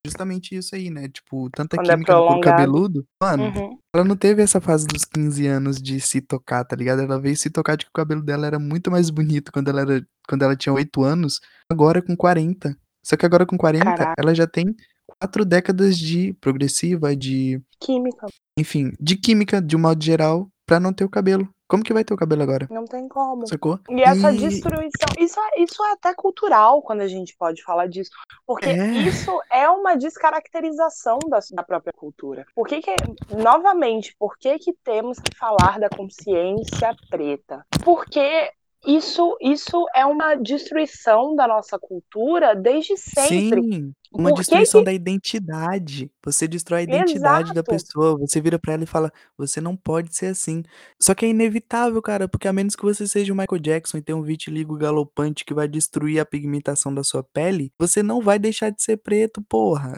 justamente isso aí, né? Tipo, tanta Quando é química no couro prolongado. cabeludo. Mano, Uhum. ela não teve essa fase dos 15 anos de se tocar, tá ligado? Ela veio se tocar de que o cabelo dela era muito mais bonito quando ela era quando ela tinha 8 anos, agora com 40. Só que agora com 40, Caraca, ela já tem 4 décadas de progressiva, de química. enfim, de química de um modo geral, pra não ter o cabelo. Como que vai ter o cabelo agora? Não tem como. Sacou? E essa E destruição, isso, é- isso é até cultural quando a gente pode falar disso, porque é, isso é uma descaracterização da, da própria cultura. Por que que, novamente, por que que temos que falar da consciência preta? Porque isso, isso é uma destruição da nossa cultura desde sempre. sim, uma Por destruição que... da identidade. Você destrói a identidade da Exato. pessoa, você vira pra ela e fala: "Você não pode ser assim". Só que é inevitável, cara, porque a menos que você seja o Michael Jackson e tenha um vitiligo galopante que vai destruir a pigmentação da sua pele, você não vai deixar de ser preto, porra.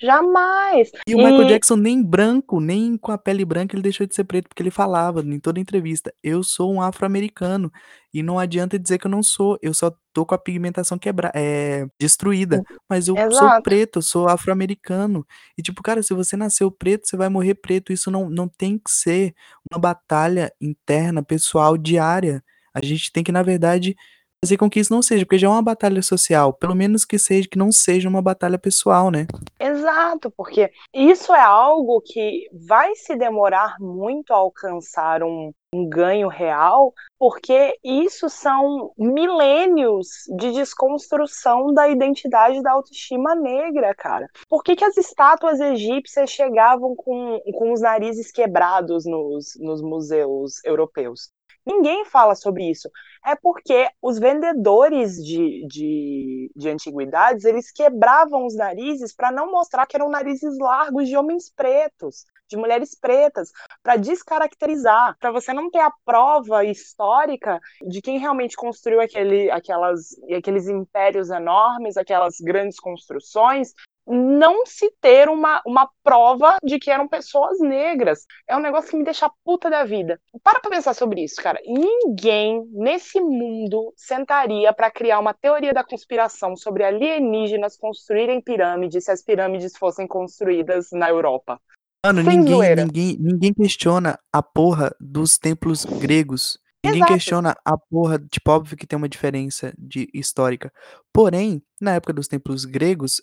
Jamais. E o Michael E Jackson nem branco, nem com a pele branca ele deixou de ser preto, porque ele falava em toda entrevista: "Eu sou um afro-americano e não adianta dizer que eu não sou, eu só tô com a pigmentação quebra eh, destruída, mas eu sou exato. preto, eu sou afro-americano". E tipo, cara, se você nasceu preto, você vai morrer preto, isso não não tem que ser uma batalha interna, pessoal, diária. A gente tem que, na verdade, fazer com que isso não seja, porque já é uma batalha social, pelo menos que seja que não seja uma batalha pessoal, né. Exato, porque isso é algo que vai se demorar muito a alcançar um, um ganho real, porque isso são milênios de desconstrução da identidade da autoestima negra, cara. Por que, que as estátuas egípcias chegavam com, com os narizes quebrados nos, nos museus europeus? Ninguém fala sobre isso. É porque os vendedores de, de, de antiguidades eles quebravam os narizes para não mostrar que eram narizes largos de homens pretos, de mulheres pretas, para descaracterizar, para você não ter a prova histórica de quem realmente construiu aquele, aquelas, aqueles impérios enormes, aquelas grandes construções, não se ter uma, uma prova de que eram pessoas negras. É um negócio que me deixa puta da vida. Para pra pensar sobre isso, cara. Ninguém nesse mundo sentaria para criar uma teoria da conspiração sobre alienígenas construírem pirâmides se as pirâmides fossem construídas na Europa. Mano, Sem ninguém zoeira. ninguém ninguém questiona a porra dos templos gregos. Ninguém Exato. questiona a porra tipo, óbvio que tem uma diferença de histórica. Porém, na época dos templos gregos,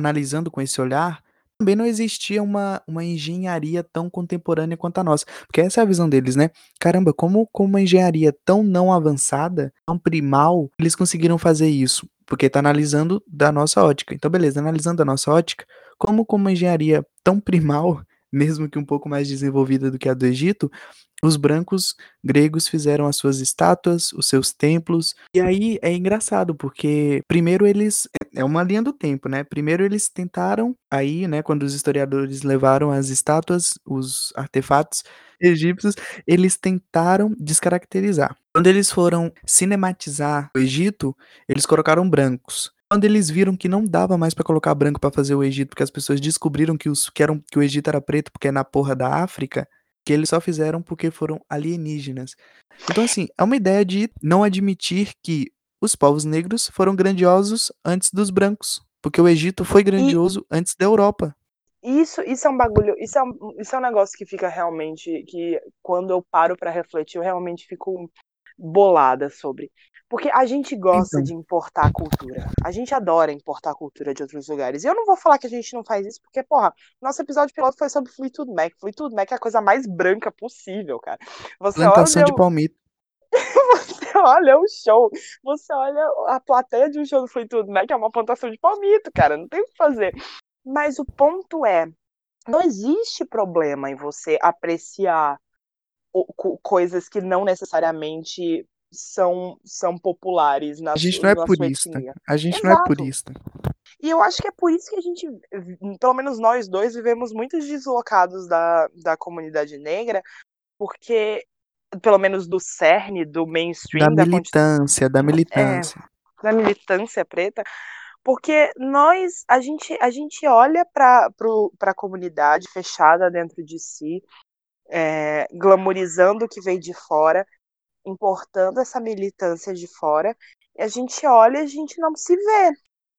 analisando com esse olhar, também não existia uma uma engenharia tão contemporânea quanto a nossa. Porque essa é a visão deles, né. Caramba, como com uma engenharia tão não avançada, tão primal, eles conseguiram fazer isso? Porque tá analisando da nossa ótica. Então beleza, analisando da nossa ótica, como com uma engenharia tão primal, mesmo que um pouco mais desenvolvida do que a do Egito, os brancos gregos fizeram as suas estátuas, os seus templos. E aí é engraçado, porque primeiro eles é uma linha do tempo, né. Primeiro eles tentaram, aí, né, quando os historiadores levaram as estátuas, os artefatos egípcios, eles tentaram descaracterizar. Quando eles foram cinematizar o Egito, eles colocaram brancos. Quando eles viram que não dava mais pra colocar branco pra fazer o Egito, porque as pessoas descobriram que os que eram que o Egito era preto, porque é na porra da África, que eles só fizeram porque foram alienígenas. Então, assim, é uma ideia de não admitir que os povos negros foram grandiosos antes dos brancos, porque o Egito foi grandioso antes da Europa. Isso, isso é um bagulho, isso é um, isso é um negócio que fica realmente, que quando eu paro para refletir, eu realmente fico bolada sobre. Porque a gente gosta Então. de importar cultura. A gente adora importar cultura de outros lugares. E eu não vou falar que a gente não faz isso, porque, porra, nosso episódio piloto foi sobre Fleetwood Mac. Fleetwood Mac é a coisa mais branca possível, cara. Você Plantação olha, de palmito. você olha o show, você olha a plateia de um show do Fleetwood Mac, é uma plantação de palmito, cara. Não tem o que fazer. Mas o ponto é, não existe problema em você apreciar coisas que não necessariamente são, são populares na, A gente não é purista. etnia. A gente não é Exato. purista. E eu acho que é por isso que a gente, pelo menos nós dois, vivemos muito deslocados da, da comunidade negra, porque, pelo menos do cerne, do mainstream, da militância, da militância. da militância preta, porque nós, a gente, a gente olha para a comunidade fechada dentro de si, é, glamorizando o que vem de fora, importando essa militância de fora, e a gente olha e a gente não se vê.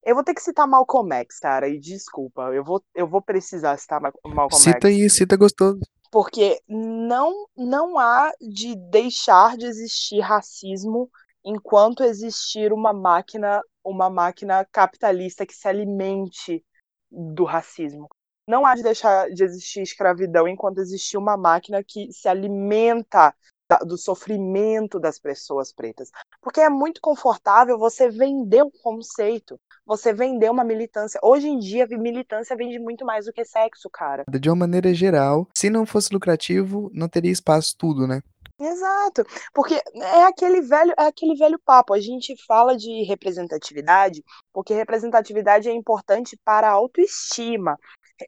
Eu vou ter que citar Malcolm X, cara, e desculpa, eu vou, eu vou precisar citar Malcolm X. Cita aí, cita gostoso. Porque não, não há de deixar de existir racismo enquanto existir uma máquina, uma máquina capitalista que se alimente do racismo. Não há de deixar de existir escravidão enquanto existir uma máquina que se alimenta do sofrimento das pessoas pretas. Porque é muito confortável você vender um conceito, você vender uma militância. Hoje em dia, militância vende muito mais do que sexo, cara. De uma maneira geral, se não fosse lucrativo, não teria espaço tudo, né? Exato, porque é aquele velho, é aquele velho papo. A gente fala de representatividade, porque representatividade é importante para a autoestima.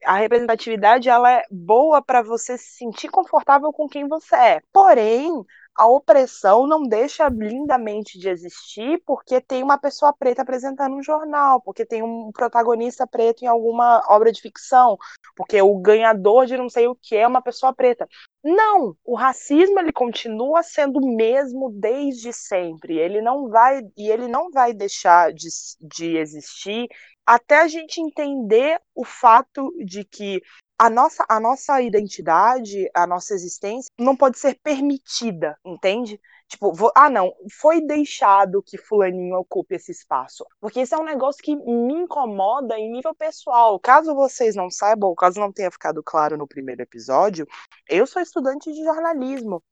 A representatividade ela é boa para você se sentir confortável com quem você é. Porém, a opressão não deixa lindamente de existir porque tem uma pessoa preta apresentando um jornal, porque tem um protagonista preto em alguma obra de ficção, porque o ganhador de não sei o que é uma pessoa preta. Não, o racismo ele continua sendo o mesmo desde sempre. Ele não vai e ele não vai deixar de, de existir até a gente entender o fato de que a nossa, a nossa identidade, a nossa existência não pode ser permitida, entende? Tipo, vou, ah, não, foi deixado que Fulaninho ocupe esse espaço. Porque isso é um negócio que me incomoda em nível pessoal. Caso vocês não saibam, ou caso não tenha ficado claro no primeiro episódio, eu sou estudante de jornalismo.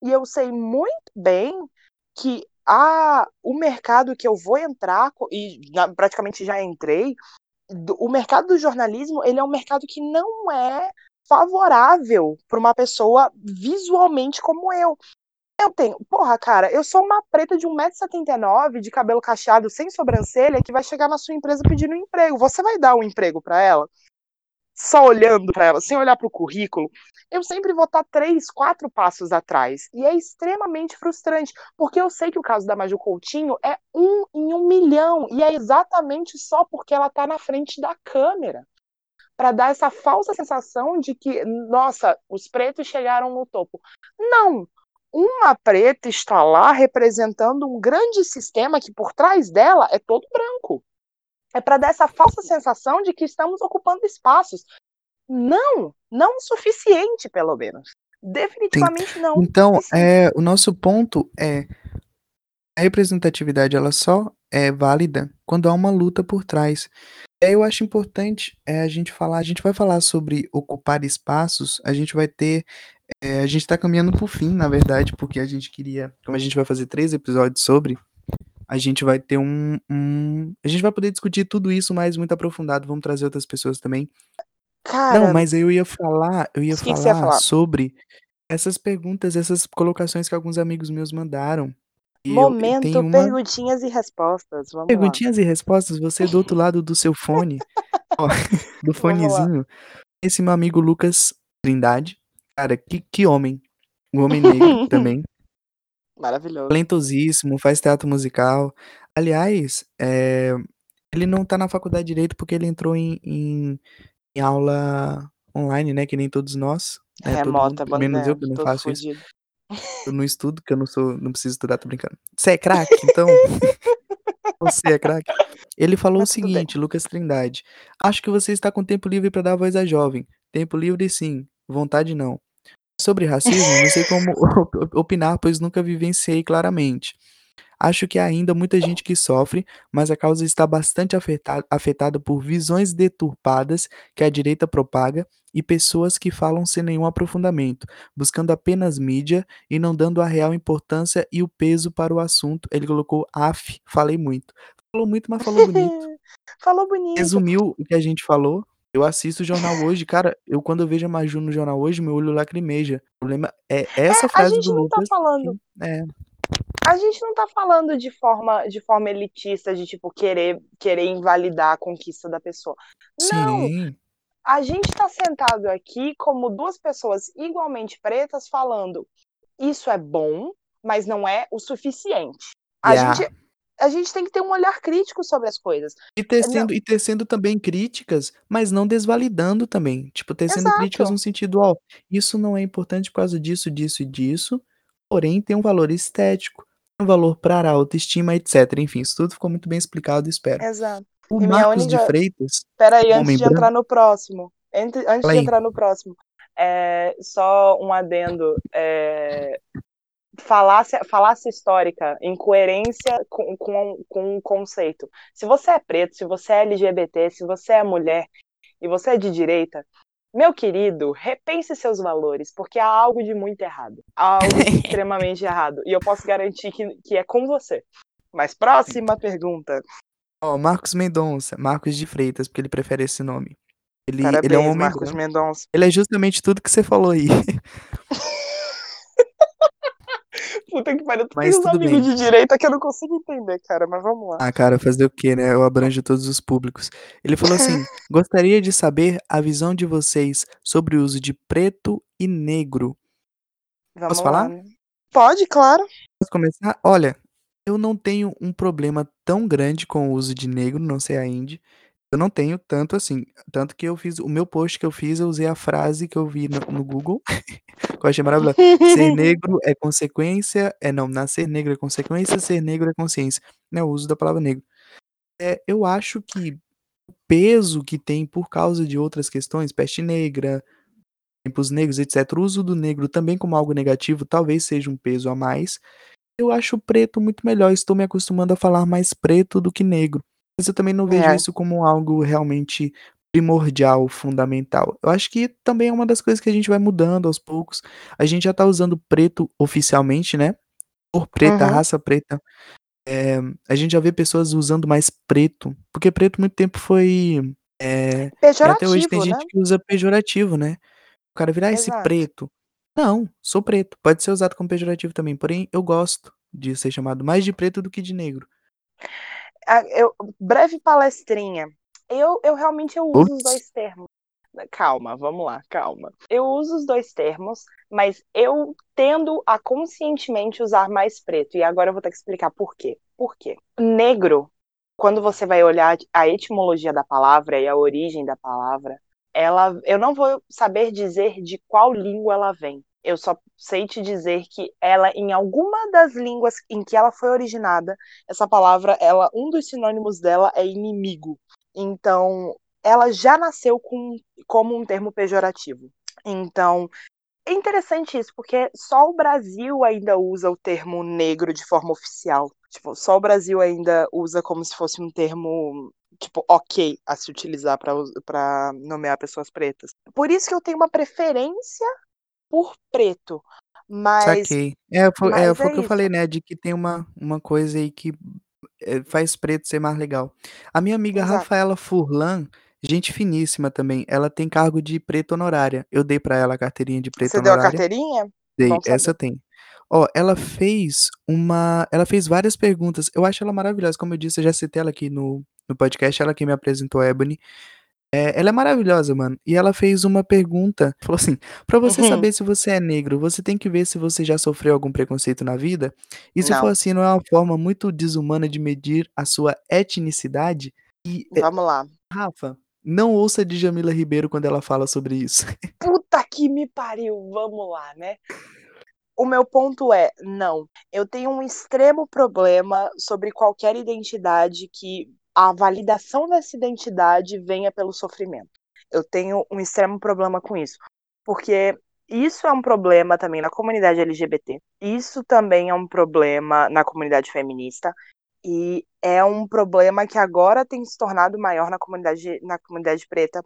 E eu sei muito bem que a, o mercado que eu vou entrar, e praticamente já entrei, o mercado do jornalismo ele é um mercado que não é favorável para uma pessoa visualmente como eu. Eu tenho, porra, cara, eu sou uma preta de 1,79m, de cabelo cacheado, sem sobrancelha, que vai chegar na sua empresa pedindo um emprego. Você vai dar um emprego para ela? só olhando para ela, sem olhar para o currículo, eu sempre vou estar três, quatro passos atrás. E é extremamente frustrante, porque eu sei que o caso da Maju Coutinho é um em um milhão, e é exatamente só porque ela está na frente da câmera. Para dar essa falsa sensação de que, nossa, os pretos chegaram no topo. Não! Uma preta está lá representando um grande sistema que por trás dela é todo branco é para dar essa falsa sensação de que estamos ocupando espaços. Não, não o suficiente, pelo menos. Definitivamente Sim. não. Então, é, o nosso ponto é a representatividade ela só é válida quando há uma luta por trás. Eu acho importante é, a gente falar, a gente vai falar sobre ocupar espaços, a gente vai ter, é, a gente está caminhando para o fim, na verdade, porque a gente queria, como a gente vai fazer três episódios sobre, a gente vai ter um, um, A gente vai poder discutir tudo isso mais muito aprofundado. Vamos trazer outras pessoas também. Cara, Não, mas eu ia falar, eu ia falar, falar, sobre essas perguntas, essas colocações que alguns amigos meus mandaram. E Momento, eu, uma... perguntinhas e respostas. Vamos perguntinhas lá. e respostas, você do outro lado do seu fone, ó, do fonezinho. Esse meu amigo Lucas Trindade, cara, que, que homem. Um homem negro também. Maravilhoso. Talentosíssimo, faz teatro musical. Aliás, é, ele não tá na faculdade de direito porque ele entrou em, em, em aula online, né? Que nem todos nós. Né, Remota, mundo, menos eu que não faço fudido. isso. Eu não estudo, que eu não sou, não preciso estudar, tô brincando. Você é craque, então. você é craque. Ele falou Mas o seguinte, Lucas Trindade. Acho que você está com tempo livre para dar voz a jovem. Tempo livre sim, vontade não. Sobre racismo, não sei como opinar, pois nunca vivenciei claramente. Acho que há ainda muita gente que sofre, mas a causa está bastante afetada, afetada por visões deturpadas que a direita propaga e pessoas que falam sem nenhum aprofundamento, buscando apenas mídia e não dando a real importância e o peso para o assunto. Ele colocou af, falei muito. Falou muito, mas falou bonito. falou bonito. Resumiu o que a gente falou. Eu assisto o jornal hoje, cara, eu quando eu vejo a Maju no jornal hoje, meu olho lacrimeja. O problema é essa é, frase do Lucas. Tá falando. Que, é. A gente não tá falando de forma de forma elitista, de tipo querer querer invalidar a conquista da pessoa. Não. Sim. A gente tá sentado aqui como duas pessoas igualmente pretas falando isso é bom, mas não é o suficiente. A yeah. gente a gente tem que ter um olhar crítico sobre as coisas. E tecendo, e tecendo também críticas, mas não desvalidando também. Tipo, tecendo Exato. críticas no sentido, ó, isso não é importante por causa disso, disso e disso, porém tem um valor estético, um valor para a autoestima, etc. Enfim, isso tudo ficou muito bem explicado, espero. Exato. O E Marcos de única- Freitas, Peraí, antes de branco. entrar no próximo. Entre- antes Fala de entrar no próximo. É, só um adendo. É, falácia, falácia histórica, incoerência com, com, com um conceito. Se você é preto, se você é LGBT, se você é mulher e você é de direita, meu querido, repense seus valores, porque há algo de muito errado. Há algo extremamente errado. E eu posso garantir que, que é com você. Mas próxima pergunta. ó, Marcos Mendonça, Marcos de Freitas, porque ele prefere esse nome. Ele, Parabéns, ele é um homem Marcos branco. Mendonça. Ele é justamente tudo que você falou aí. Puta que pariu, Mas tem uns amigos bem. de direita que eu não consigo entender, cara, mas vamos lá. Ah, cara, fazer o quê, né? Eu abranjo todos os públicos. Ele falou assim: gostaria de saber a visão de vocês sobre o uso de preto e negro. Vamos Posso lá, falar? né? Pode, claro. Posso começar? Olha, eu não tenho um problema tão grande com o uso de negro, não sei a Indy. Eu não tenho tanto assim. Tanto que eu fiz. O meu post que eu fiz, eu usei a frase que eu vi no, no Google, que eu achei maravilhosa. Ser negro é consequência. É não, nascer negro é consequência, ser negro é consciência. Né, o uso da palavra negro. É, eu acho que o peso que tem por causa de outras questões, peste negra, tempos negros, etc. O uso do negro também como algo negativo talvez seja um peso a mais. Eu acho o preto muito melhor. Estou me acostumando a falar mais preto do que negro. Mas eu também não vejo É. isso como algo realmente primordial, fundamental. Eu acho que também é uma das coisas que a gente vai mudando aos poucos. A gente já tá usando preto oficialmente, né? Cor preta, Uhum. raça preta. É, a gente já vê pessoas usando mais preto, porque preto muito tempo foi. É, e até hoje tem Pejorativo, né? gente que usa pejorativo, né? O cara virar esse Exato. preto. Não, sou preto. Pode ser usado como pejorativo também. Porém, eu gosto de ser chamado mais de preto do que de negro. Eu- breve palestrinha. Eu, eu realmente eu uso os dois termos. Calma, vamos lá, calma. Eu uso os dois termos, mas eu tendo a conscientemente usar mais preto. E agora eu vou ter que explicar por quê. Por quê? Negro, quando você vai olhar a etimologia da palavra e a origem da palavra, ela, eu não vou saber dizer de qual língua ela vem. Eu só sei te dizer que ela, em alguma das línguas em que ela foi originada, essa palavra, ela, um dos sinônimos dela é inimigo. Então, ela já nasceu com, como um termo pejorativo. Então, é interessante isso, porque só o Brasil ainda usa o termo negro de forma oficial. Tipo, só o Brasil ainda usa como se fosse um termo, tipo, ok a se utilizar para nomear pessoas pretas. Por isso que eu tenho uma preferência por preto. Mas Saquei. É, foi, é, mas foi o é que eu falei, né? De que tem uma, uma coisa aí que é, faz preto ser mais legal. A minha amiga Exato. Rafaela Furlan, gente finíssima também, ela tem cargo de preto honorária. Eu dei pra ela a carteirinha de preto Você deu a honorária. carteirinha? Dei, essa saber. tem. Ó, ela fez uma. Ela fez várias perguntas. Eu acho ela maravilhosa. Como eu disse, eu já citei ela aqui no, no podcast. Ela que me apresentou a Ebony. É, ela é maravilhosa, mano. E ela fez uma pergunta. Falou assim: pra você Uhum. saber se você é negro, você tem que ver se você já sofreu algum preconceito na vida. E se for Não. assim, não é uma forma muito desumana de medir a sua etnicidade? E, é, Vamos lá. Rafa, não ouça de Jamila Ribeiro quando ela fala sobre isso. Puta que me pariu, vamos lá, né? O meu ponto é, não. Eu tenho um extremo problema sobre qualquer identidade que a validação dessa identidade venha pelo sofrimento. Eu tenho um extremo problema com isso. Porque isso é um problema também na comunidade LGBT. Isso também é um problema na comunidade feminista. E é um problema que agora tem se tornado maior na comunidade, na comunidade preta,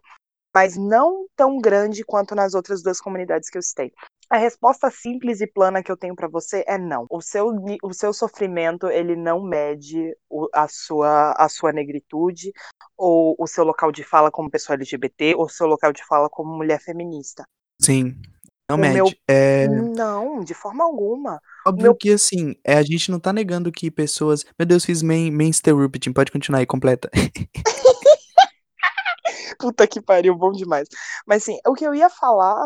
mas não tão grande quanto nas outras duas comunidades que eu citei. A resposta simples e plana que eu tenho para você é não. O seu, o seu sofrimento ele não mede o, a, sua, a sua negritude ou o seu local de fala como pessoa LGBT ou o seu local de fala como mulher feminista. Sim, não O mede. meu- É. Não, de forma alguma. Óbvio meu- que assim, é, a gente não tá negando que pessoas. Meu Deus, fiz main, main interrupting, pode continuar aí, completa. Puta que pariu, bom demais. Mas assim, o que eu ia falar,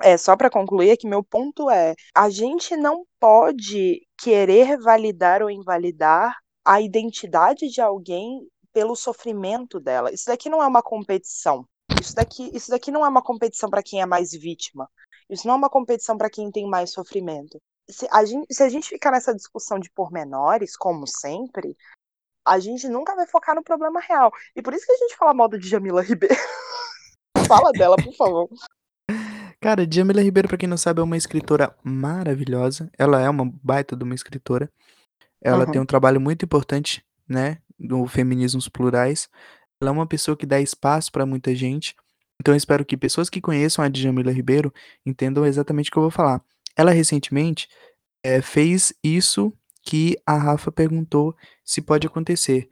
é só para concluir, é que meu ponto é: a gente não pode querer validar ou invalidar a identidade de alguém pelo sofrimento dela. Isso daqui não é uma competição. Isso daqui, isso daqui não é uma competição para quem é mais vítima. Isso não é uma competição para quem tem mais sofrimento. Se a, gente, se a gente ficar nessa discussão de pormenores, como sempre, a gente nunca vai focar no problema real. E por isso que a gente fala mal de Jamila Ribeiro. fala dela, por favor. Cara, Jamila Ribeiro, para quem não sabe, é uma escritora maravilhosa. Ela é uma baita de uma escritora. Ela uhum. tem um trabalho muito importante, né, no feminismos plurais. Ela é uma pessoa que dá espaço para muita gente. Então eu espero que pessoas que conheçam a Djamila Ribeiro entendam exatamente o que eu vou falar. Ela recentemente é, fez isso que a Rafa perguntou se pode acontecer.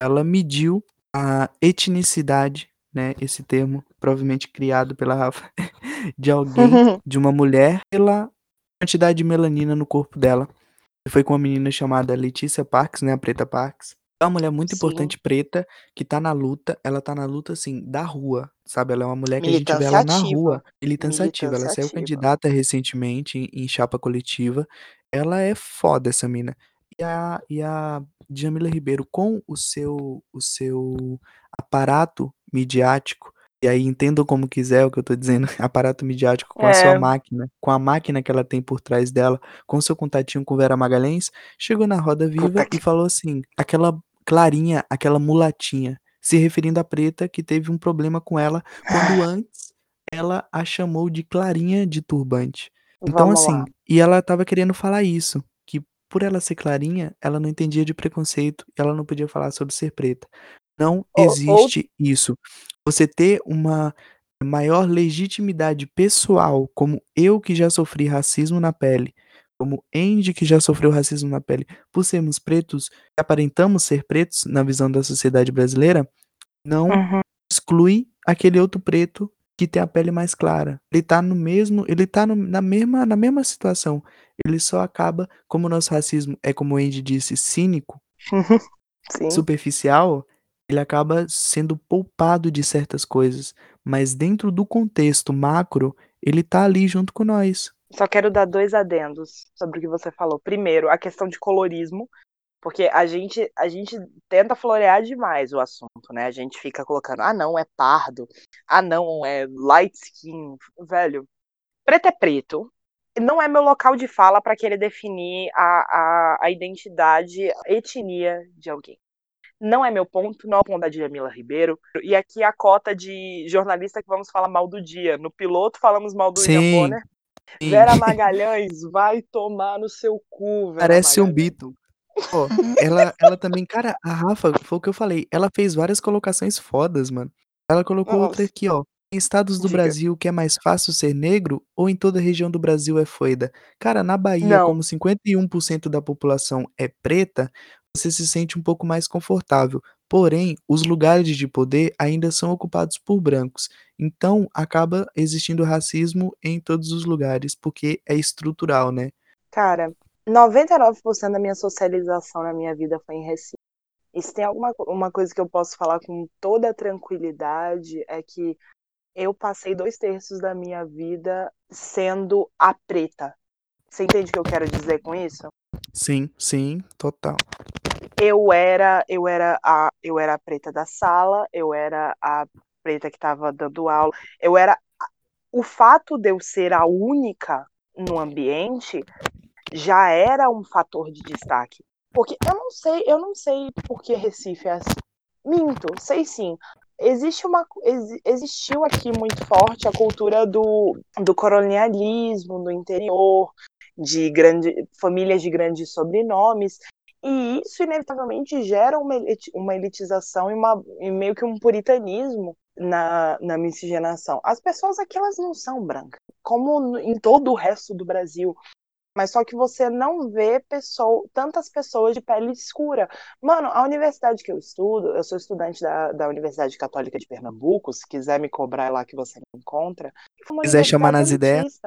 Ela mediu a etnicidade, né, esse termo provavelmente criado pela Rafa, de alguém, de uma mulher, pela quantidade de melanina no corpo dela. Foi com uma menina chamada Letícia Parks, né, a Preta Parks. É uma mulher muito Sim. importante preta que tá na luta, ela tá na luta assim, da rua, sabe? Ela é uma mulher que a gente vê ela na rua, militância ativa. Ela saiu candidata recentemente em, em chapa coletiva. Ela é foda essa mina. E a, e a Djamila Ribeiro com o seu o seu aparato midiático e aí entendam como quiser o que eu tô dizendo, aparato midiático com a sua é. máquina, com a máquina que ela tem por trás dela, com seu contatinho com Vera Magalhães, chegou na Roda Viva e falou assim: aquela Clarinha, aquela mulatinha, se referindo à preta que teve um problema com ela quando antes ela a chamou de Clarinha de turbante. Então, Vamos assim, lá. e ela tava querendo falar isso, que por ela ser clarinha, ela não entendia de preconceito, ela não podia falar sobre ser preta. Não ou, existe ou... isso. Você ter uma maior legitimidade pessoal, como eu que já sofri racismo na pele, como Andy que já sofreu racismo na pele, por sermos pretos, aparentamos ser pretos na visão da sociedade brasileira, não uhum. exclui aquele outro preto que tem a pele mais clara. Ele tá no mesmo, ele tá no, na mesma na mesma situação. Ele só acaba, como o nosso racismo é como o Andy disse, cínico, superficial, ele acaba sendo poupado de certas coisas, mas dentro do contexto macro, ele tá ali junto com nós. Só quero dar dois adendos sobre o que você falou. Primeiro, a questão de colorismo, porque a gente a gente tenta florear demais o assunto, né? A gente fica colocando, ah, não, é pardo, ah, não, é light skin, velho. Preto é preto. Não é meu local de fala para querer definir a, a, a identidade, a etnia de alguém não é meu ponto, não é o ponto da Djamila Ribeiro. E aqui a cota de jornalista que vamos falar mal do dia. No piloto falamos mal do Sim. William Bonner. Sim. Vera Magalhães vai tomar no seu cu, Vera Parece Magalhães. um Bito. Pô, ela, ela também, cara, a Rafa, foi o que eu falei, ela fez várias colocações fodas, mano. Ela colocou Nossa. outra aqui, ó. Em estados do Diga. Brasil que é mais fácil ser negro ou em toda região do Brasil é foida? Cara, na Bahia, Não. como 51% da população é preta, você se sente um pouco mais confortável. Porém, os lugares de poder ainda são ocupados por brancos. Então, acaba existindo racismo em todos os lugares, porque é estrutural, né? Cara, 99% da minha socialização na minha vida foi em Recife. E se tem alguma uma coisa que eu posso falar com toda tranquilidade é que eu passei dois terços da minha vida sendo a preta. Você entende o que eu quero dizer com isso? Sim, sim, total. Eu era, eu era a, eu era a preta da sala, eu era a preta que estava dando aula, eu era o fato de eu ser a única no ambiente já era um fator de destaque. Porque eu não sei, eu não sei por que Recife é assim. Minto, sei sim existe uma ex, existiu aqui muito forte a cultura do, do colonialismo no interior, de grande, famílias de grandes sobrenomes, e isso inevitavelmente gera uma, uma elitização e, uma, e meio que um puritanismo na, na miscigenação. As pessoas aqui elas não são brancas, como em todo o resto do Brasil mas só que você não vê pessoa, tantas pessoas de pele escura. Mano, a universidade que eu estudo, eu sou estudante da, da Universidade Católica de Pernambuco, se quiser me cobrar é lá que você me encontra. Se quiser chamar nas ideias.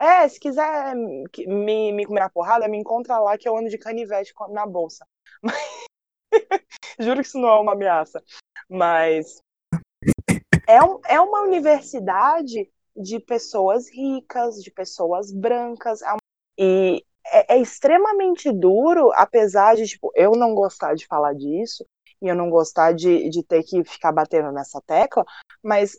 É, se quiser me, me comer na porrada, me encontra lá que eu ando de canivete na bolsa. Juro que isso não é uma ameaça. Mas é, um, é uma universidade de pessoas ricas, de pessoas brancas. É e é, é extremamente duro, apesar de, tipo, eu não gostar de falar disso, e eu não gostar de, de ter que ficar batendo nessa tecla, mas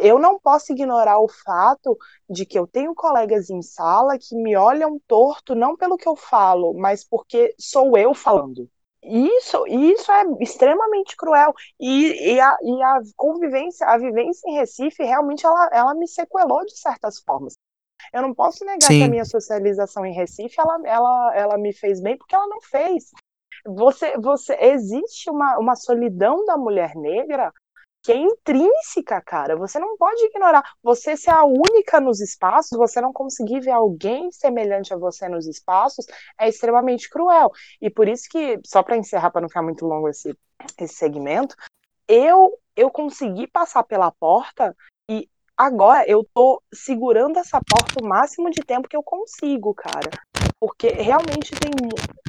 eu não posso ignorar o fato de que eu tenho colegas em sala que me olham torto não pelo que eu falo, mas porque sou eu falando. Isso, isso é extremamente cruel. E, e, a, e a convivência, a vivência em Recife, realmente ela, ela me sequelou de certas formas. Eu não posso negar Sim. que a minha socialização em Recife ela, ela, ela me fez bem porque ela não fez. Você, você existe uma, uma solidão da mulher negra que é intrínseca, cara. Você não pode ignorar. Você ser a única nos espaços, você não conseguir ver alguém semelhante a você nos espaços, é extremamente cruel. E por isso que, só para encerrar, para não ficar muito longo esse, esse segmento, eu eu consegui passar pela porta e agora eu tô segurando essa porta o máximo de tempo que eu consigo, cara. Porque realmente tem.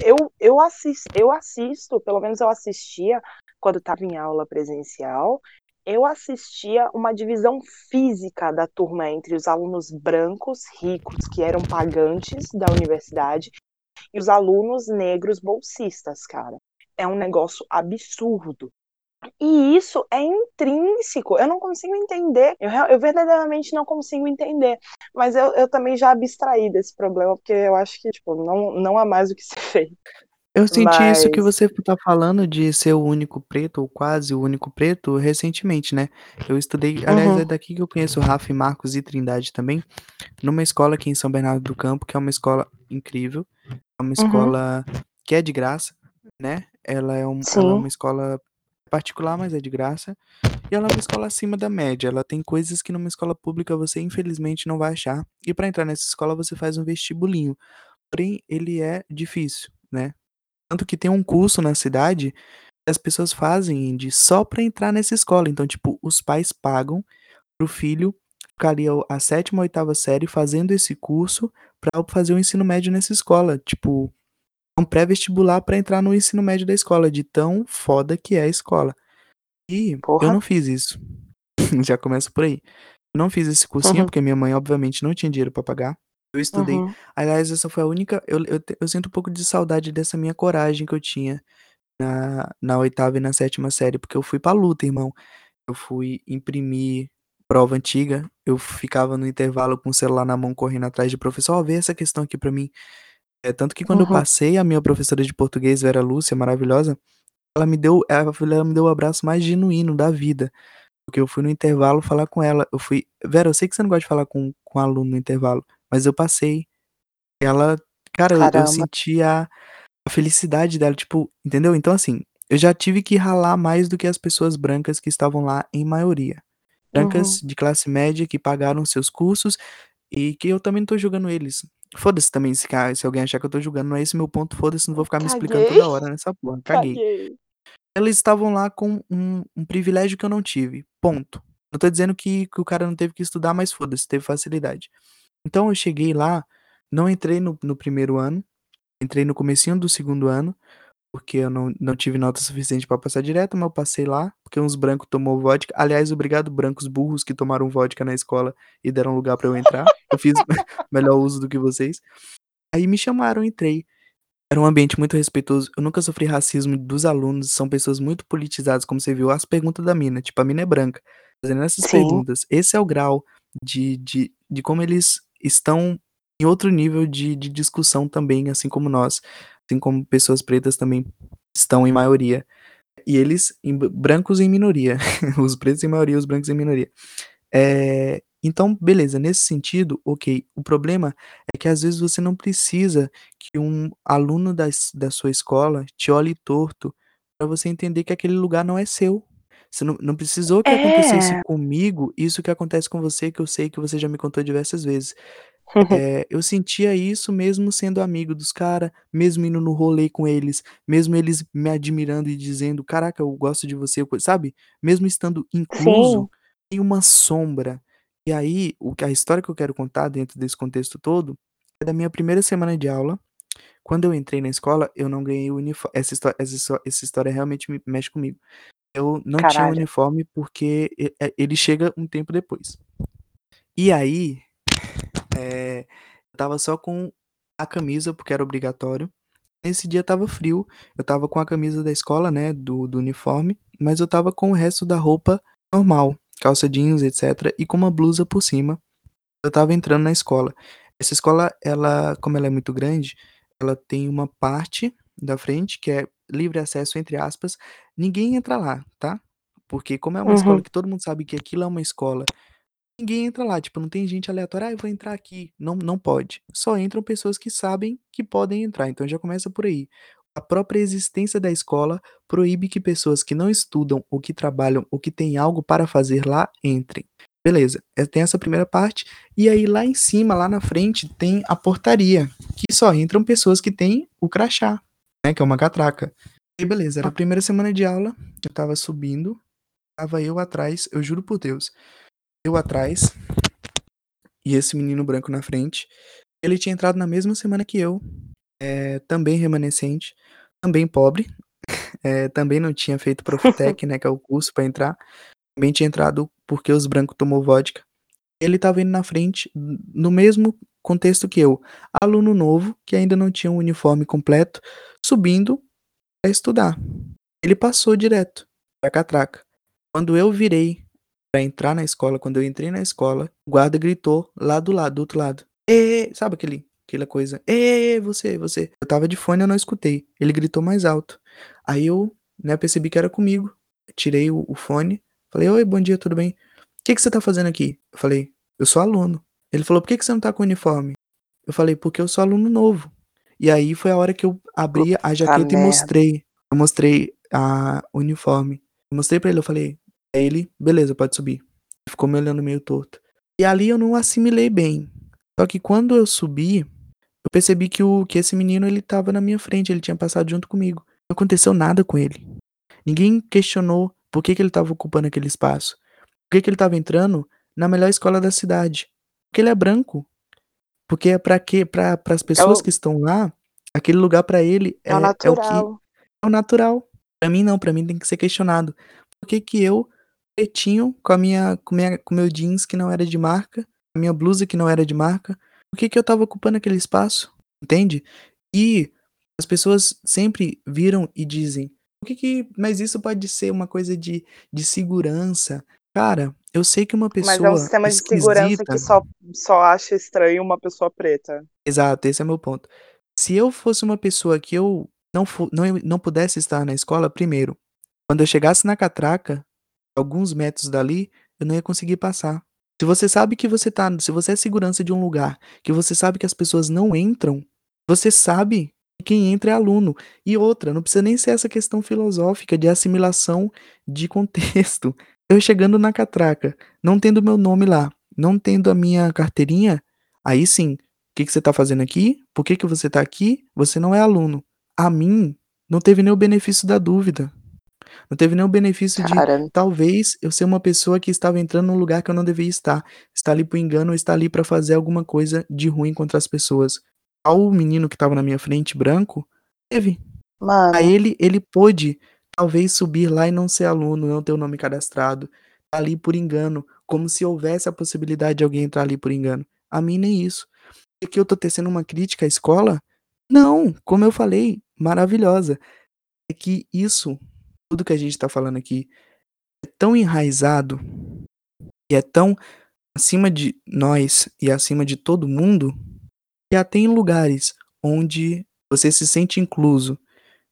Eu, eu, assisto, eu assisto, pelo menos eu assistia quando estava em aula presencial, eu assistia uma divisão física da turma entre os alunos brancos, ricos, que eram pagantes da universidade, e os alunos negros bolsistas, cara. É um negócio absurdo. E isso é intrínseco. Eu não consigo entender. Eu, eu verdadeiramente não consigo entender. Mas eu, eu também já abstraí desse problema, porque eu acho que tipo, não, não há mais o que ser feito. Eu senti isso que você tá falando de ser o único preto, ou quase o único preto, recentemente, né? Eu estudei, aliás, uhum. é daqui que eu conheço Rafa, Marcos e Trindade também, numa escola aqui em São Bernardo do Campo, que é uma escola incrível, é uma uhum. escola uhum. que é de graça, né? Ela é, um, ela é uma escola particular, mas é de graça. E ela é uma escola acima da média. Ela tem coisas que numa escola pública você infelizmente não vai achar. E para entrar nessa escola você faz um vestibulinho. Porém, ele é difícil, né? Tanto que tem um curso na cidade que as pessoas fazem de só para entrar nessa escola. Então, tipo, os pais pagam pro filho ficar ali a sétima, oitava série fazendo esse curso para fazer o ensino médio nessa escola. Tipo, um pré-vestibular para entrar no ensino médio da escola, de tão foda que é a escola. E Porra. eu não fiz isso. Já começa por aí. Eu não fiz esse cursinho uhum. porque minha mãe, obviamente, não tinha dinheiro para pagar. Eu estudei. Uhum. Aliás, essa foi a única. Eu, eu, eu, sinto um pouco de saudade dessa minha coragem que eu tinha na, na oitava e na sétima série, porque eu fui pra luta, irmão. Eu fui imprimir prova antiga, eu ficava no intervalo com o celular na mão correndo atrás de professor, ó, vê essa questão aqui para mim. É, tanto que quando eu passei, a minha professora de português, Vera Lúcia, maravilhosa, ela me deu ela ela me deu o abraço mais genuíno da vida, porque eu fui no intervalo falar com ela, eu fui: "Vera, eu sei que você não gosta de falar com com aluno no intervalo, mas eu passei". Ela cara, eu eu senti a a felicidade dela, tipo, entendeu? Então, assim, eu já tive que ralar mais do que as pessoas brancas que estavam lá em maioria. Brancas Uhum. de classe média que pagaram seus cursos e que eu também não tô julgando eles. Foda-se também se, se alguém achar que eu tô julgando, não é esse meu ponto, foda-se, não vou ficar me explicando toda hora nessa porra, caguei. Caguei. Eles estavam lá com um, um privilégio que eu não tive, ponto. Não tô dizendo que, que o cara não teve que estudar, mas foda-se, teve facilidade. Então eu cheguei lá, não entrei no, no primeiro ano, entrei no comecinho do segundo ano, porque eu não, não tive nota suficiente para passar direto, mas eu passei lá, porque uns brancos tomou vodka. Aliás, obrigado, brancos burros que tomaram vodka na escola e deram lugar para eu entrar. Eu fiz melhor uso do que vocês. Aí me chamaram, entrei. Era um ambiente muito respeitoso. Eu nunca sofri racismo dos alunos, são pessoas muito politizadas, como você viu. As perguntas da mina, tipo, a mina é branca. Fazendo essas Sim. perguntas. Esse é o grau de, de, de como eles estão em outro nível de, de discussão também, assim como nós assim como pessoas pretas também estão em maioria. E eles, em, brancos em minoria. os pretos em maioria, os brancos em minoria. É, então, beleza, nesse sentido, ok. O problema é que às vezes você não precisa que um aluno da, da sua escola te olhe torto para você entender que aquele lugar não é seu. Você não, não precisou que é. acontecesse comigo isso que acontece com você, que eu sei que você já me contou diversas vezes. Eh, eu sentia isso mesmo sendo amigo dos cara, mesmo indo no rolê com eles, mesmo eles me admirando e dizendo: "Caraca, eu gosto de você", sabe? Mesmo estando incluso, Sim. tem uma sombra. E aí, o que a história que eu quero contar dentro desse contexto todo, é da minha primeira semana de aula. Quando eu entrei na escola, eu não ganhei o uniforme essa história essa essa história realmente me mexe comigo. Eu não tinha uniforme, porque eh, ele chega um tempo depois. E aí eh, eu estava só com a camisa, porque era obrigatório. Nesse dia estava frio, eu estava com a camisa da escola, né, do, do uniforme, mas eu estava com o resto da roupa normal, calça jeans, etc, e com uma blusa por cima. Eu estava entrando na escola. Essa escola, ela, como ela é muito grande, ela tem uma parte da frente que é livre acesso entre aspas. Ninguém entra lá, tá? Porque como é uma escola Uhum. que todo mundo sabe que aquilo é uma escola, ninguém entra lá, tipo, não tem gente aleatória: "Ah, eu vou entrar aqui", não não pode. Só entram pessoas que sabem que podem entrar, então já começa por aí. A própria existência da escola proíbe que pessoas que não estudam, ou que trabalham, ou que têm algo para fazer lá, entrem. Beleza, eh, tem essa primeira parte, e aí lá em cima, lá na frente, tem a portaria, que só entram pessoas que têm o crachá, né, que é uma catraca. E beleza, era a primeira semana de aula, eu estava subindo, estava eu atrás, eu juro por Deus, eu atrás e esse menino branco na frente. Ele tinha entrado na mesma semana que eu, eh, também remanescente, também pobre, eh, também não tinha feito Profutec, né, que é o curso pra entrar, também tinha entrado porque os branco tomou vodka. Ele estava indo na frente, no mesmo contexto que eu, aluno novo, que ainda não tinha um uniforme completo, subindo pra estudar. Ele passou direto, pra catraca. Quando eu virei pra entrar na escola, quando eu entrei na escola, o guarda gritou lá do lado, do outro lado: "Ê!", sabe aquele aquela coisa: "Ê, você, você!". Eu estava de fone, eu não escutei, ele gritou mais alto. Aí eu, né, percebi que era comigo, tirei o o fone, falei: "Oi, bom dia, tudo bem? Que que você tá fazendo aqui?". Eu falei: "Eu sou aluno". Ele falou: "Por que que você não tá com uniforme?". Eu falei: "Porque eu sou aluno novo". E aí foi a hora que eu abri a Puta jaqueta e merda. mostrei, eu mostrei a uniforme. Mostrei pra ele, eu falei aí ele: "Beleza, pode subir". Ficou me olhando meio torto. E ali eu não assimilei bem, só que quando eu subi, eu percebi que o que esse menino ele estava na minha frente, ele tinha passado junto comigo. Não aconteceu nada com ele. Ninguém questionou por que que ele estava ocupando aquele espaço, por que que ele estava entrando na melhor escola da cidade, porque ele é branco. Porque é quê? Pra para as É pessoas o que estão lá, aquele lugar pra ele É o é é o que natural. é o natural. Pra mim não, pra mim tem que ser questionado. Por que que eu, pretinho, com a minha com minha com meu jeans que não era de marca, a minha blusa que não era de marca, por que que eu estava ocupando aquele espaço, entende? E as pessoas sempre viram e dizem: "Por que que mas isso pode ser uma coisa de de segurança". Cara, eu sei que uma Mas é um pessoa sistema de segurança que só só acha estranho uma pessoa preta. Exato, esse é meu ponto. Se eu fosse uma pessoa que eu não não não pudesse estar na escola, primeiro, quando eu chegasse na catraca, alguns metros dali, eu não ia conseguir passar. Se você sabe que você tá se você é segurança de um lugar, que você sabe que as pessoas não entram, você sabe que quem entra é aluno. E outra, não precisa nem ser essa questão filosófica de assimilação de contexto. Eu chegando na catraca, não tendo meu nome lá, não tendo a minha carteirinha, aí sim: "Que que você tá fazendo aqui? Por que que você tá aqui? Você não é aluno". A mim, não teve nem o benefício da dúvida. Não teve nem o benefício de, Cara talvez, eu ser uma pessoa que estava entrando num lugar que eu não devia estar, estar ali por engano ou estar ali pra fazer alguma coisa de ruim contra as pessoas. Ao menino que estava na minha frente, branco, teve. A Mano ele, ele pôde, talvez, subir lá e não ser aluno, não ter o nome cadastrado, ali por engano, como se houvesse a possibilidade de alguém entrar ali por engano. A mim nem isso. E que eu tô tecendo uma crítica à escola? Não, como eu falei, maravilhosa. É que isso, tudo que a gente tá falando aqui, é tão enraizado e é tão acima de nós e acima de todo mundo, que até em lugares onde você se sente incluso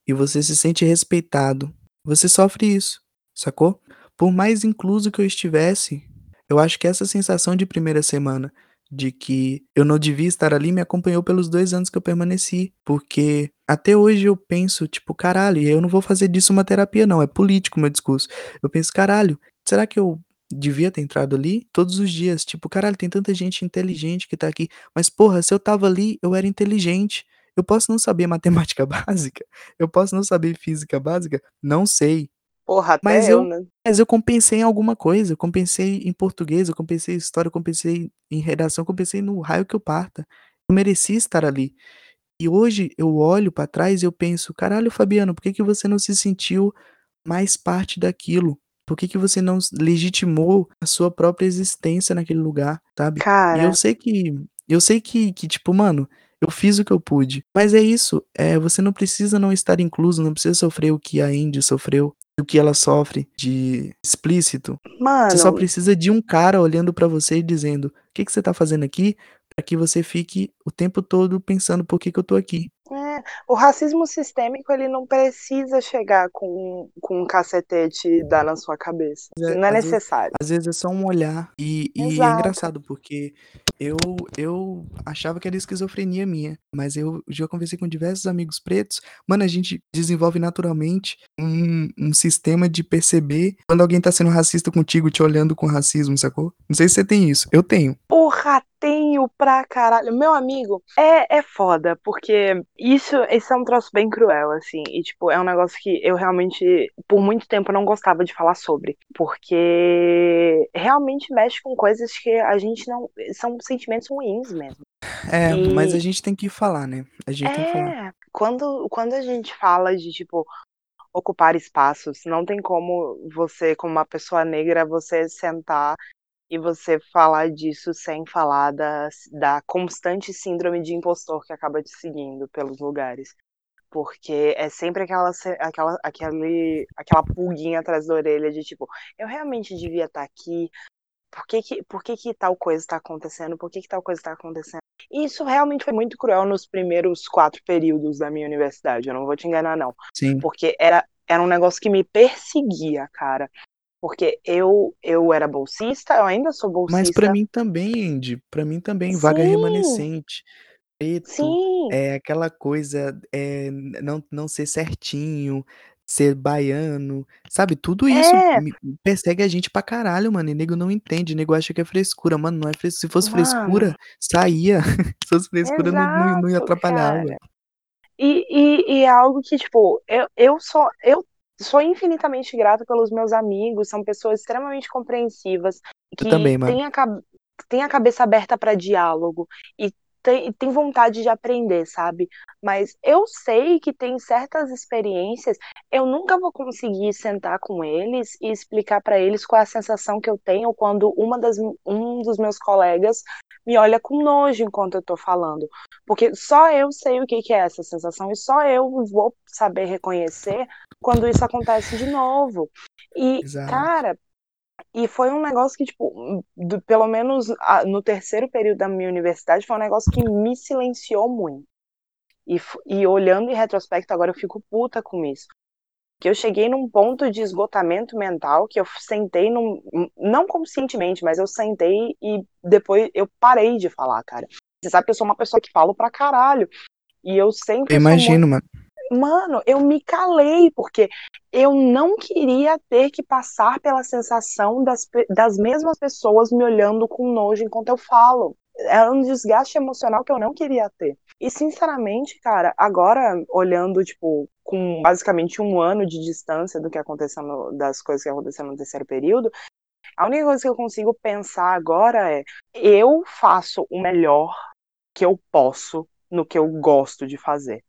e você se sente respeitado, você sofre isso, sacou? Por mais incluso que eu estivesse, eu acho que essa sensação de primeira semana, de que eu não devia estar ali, me acompanhou pelos 2 anos que eu permaneci, porque até hoje eu penso, tipo: "Caralho, eu não vou fazer disso uma terapia não, é político o meu discurso". Eu penso: "Caralho, será que eu devia ter entrado ali?". Todos os dias, tipo: "Caralho, tem tanta gente inteligente que tá aqui, mas porra, se eu estava ali, eu era inteligente. Eu posso não saber matemática básica, eu posso não saber física básica, não sei, Porra, mas até eu, eu né. mas eu compensei em alguma coisa, eu compensei em português, eu compensei em história, eu compensei em redação, eu compensei no raio que eu parta. Eu merecia estar ali". E hoje eu olho pra trás e eu penso: "Caralho, Fabiano, por que que você não se sentiu mais parte daquilo? Por que que você não legitimou a sua própria existência naquele lugar", sabe? E eu Cara sei que eu sei que que tipo, mano, eu fiz o que eu pude. Mas é isso, eh, você não precisa não estar incluso, não precisa sofrer o que a Andy sofreu, o que ela sofre de explícito. Você só Mano precisa de um cara olhando pra você e dizendo: "Que que você tá fazendo aqui?", pra que você fique o tempo todo pensando: "Por que que eu tô aqui?". É, o racismo sistêmico ele não precisa chegar com com um cacetete e dar na sua cabeça, É, não é às vezes necessário. às vezes é só um olhar, e e é engraçado porque eu eu achava que era esquizofrenia minha, mas eu já conversei com diversos amigos pretos, mano, a gente desenvolve naturalmente um um sistema de perceber quando alguém tá sendo racista contigo, te olhando com racismo, sacou? Não sei se você tem isso, eu tenho. Porra, tenho pra caralho. Meu amigo, é é foda, porque isso esse é um troço bem cruel, assim, e tipo, é um negócio que eu realmente, por muito tempo, não gostava de falar sobre, porque realmente mexe com coisas que a gente não são sentimentos ruins mesmo. É, mas a E gente tem que falar, né, a gente tem que falar. É, quando quando a gente fala de, tipo, ocupar espaços, não tem como você, como uma pessoa negra, você sentar e você falar disso sem falar das da constante síndrome de impostor que acaba te seguindo pelos lugares. Porque é sempre aquela aquela aquele aquela pulguinha atrás da orelha de tipo: "Eu realmente devia estar aqui? Por que que por que que tal coisa tá acontecendo? Por que que tal coisa tá acontecendo?". E isso realmente foi muito cruel nos primeiros 4 períodos da minha universidade, eu não vou te enganar não, Sim. porque era era um negócio que me perseguia, cara, porque eu eu era bolsista, eu ainda sou Mas pra bolsista mim também, Andy, pra mim também, vaga Sim. remanescente, preto, Sim. eh, aquela coisa, eh, não não ser certinho, ser baiano, sabe, tudo isso É. persegue a gente pra caralho, mano, e nego não entende, nego acha que é frescura, mano, não é fres se fosse Mano frescura, saía, se fosse frescura não não não ia Exato, atrapalhava. cara. E e e é algo que, tipo, eu eu sou eu sou infinitamente grata pelos meus amigos, são pessoas extremamente compreensivas, também, que mano. têm a têm a cabeça aberta pra diálogo e têm têm vontade de aprender, sabe. Mas eu sei que tem certas experiências, eu nunca vou conseguir sentar com eles e explicar pra eles qual é a sensação que eu tenho quando uma das um dos meus colegas me olha com nojo enquanto eu tô falando, porque só eu sei o que que é essa sensação e só eu vou saber reconhecer quando isso acontece de novo. E, Exato. cara, e foi um negócio que, tipo, do pelo menos a no 3º período da minha universidade, foi um negócio que me silenciou muito. E e olhando em retrospecto agora eu fico puta com isso, que eu cheguei num ponto de esgotamento mental que eu sentei num não conscientemente, mas eu sentei e depois eu parei de falar, cara. Você sabe que eu sou uma pessoa que falo pra caralho, e eu sempre imagino, mano. mano, eu me calei, porque eu não queria ter que passar pela sensação das das mesmas pessoas me olhando com nojo enquanto eu falo. Era um desgaste emocional que eu não queria ter. E sinceramente, cara, agora olhando, tipo, com basicamente 1 ano de distância do que aconteceu no das coisas que aconteceram no 3º período, a única coisa que eu consigo pensar agora é: eu faço o melhor que eu posso no que eu gosto de fazer.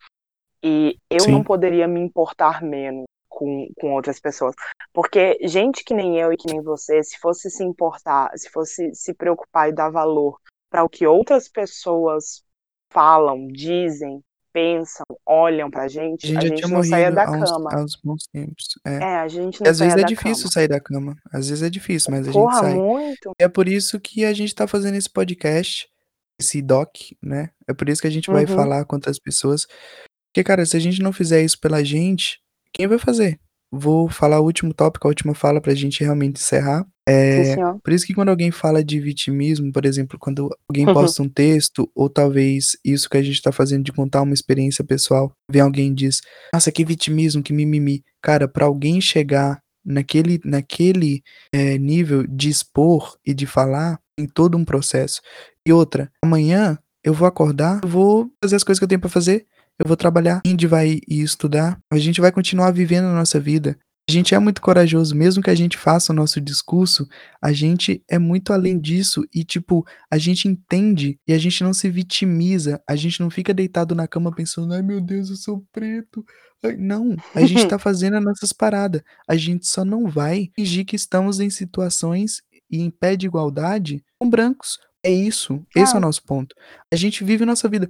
E eu não Sim. poderia me importar menos com com outras pessoas, porque gente que nem eu e que nem você, se fosse se importar, se fosse se preocupar e dar valor pra o que outras pessoas falam, dizem, pensam, olham pra A gente, gente a já tinha gente não morrido da uns cama. uns bons tempos, é. É, a gente não às vezes é difícil cama. sair da cama, às vezes é difícil, mas a gente Porra, sai. muito. E é por isso que a gente tá fazendo esse podcast, esse doc, né, é por isso que a gente vai Uhum. falar com outras pessoas, porque, cara, se a gente não fizer isso pela gente, quem vai fazer? Vou falar o último tópico, a última fala pra gente realmente encerrar, Sim, eh, senhor. por isso que quando alguém fala de vitimismo, por exemplo, quando alguém posta um texto ou talvez isso que a gente tá fazendo de contar uma experiência pessoal, vem alguém e diz: "Nossa, que vitimismo, que mimimi". Cara, pra alguém chegar naquele naquele, eh, nível de expor e de falar, tem todo um processo. E outra, amanhã eu vou acordar, vou fazer as coisas que eu tenho pra fazer, eu vou trabalhar, Andy vai estudar, a gente vai continuar vivendo a nossa vida. A gente é muito corajoso, mesmo que a gente faça o nosso discurso, a gente é muito além disso e, tipo, a gente entende e a gente não se vitimiza, a gente não fica deitado na cama pensando: "Ai meu Deus, eu sou preto, ai", não, a gente tá fazendo as nossas parada, a gente só não vai fingir que estamos em situações e em pé de igualdade com brancos, é isso, esse é o nosso ponto. A gente vive a nossa vida.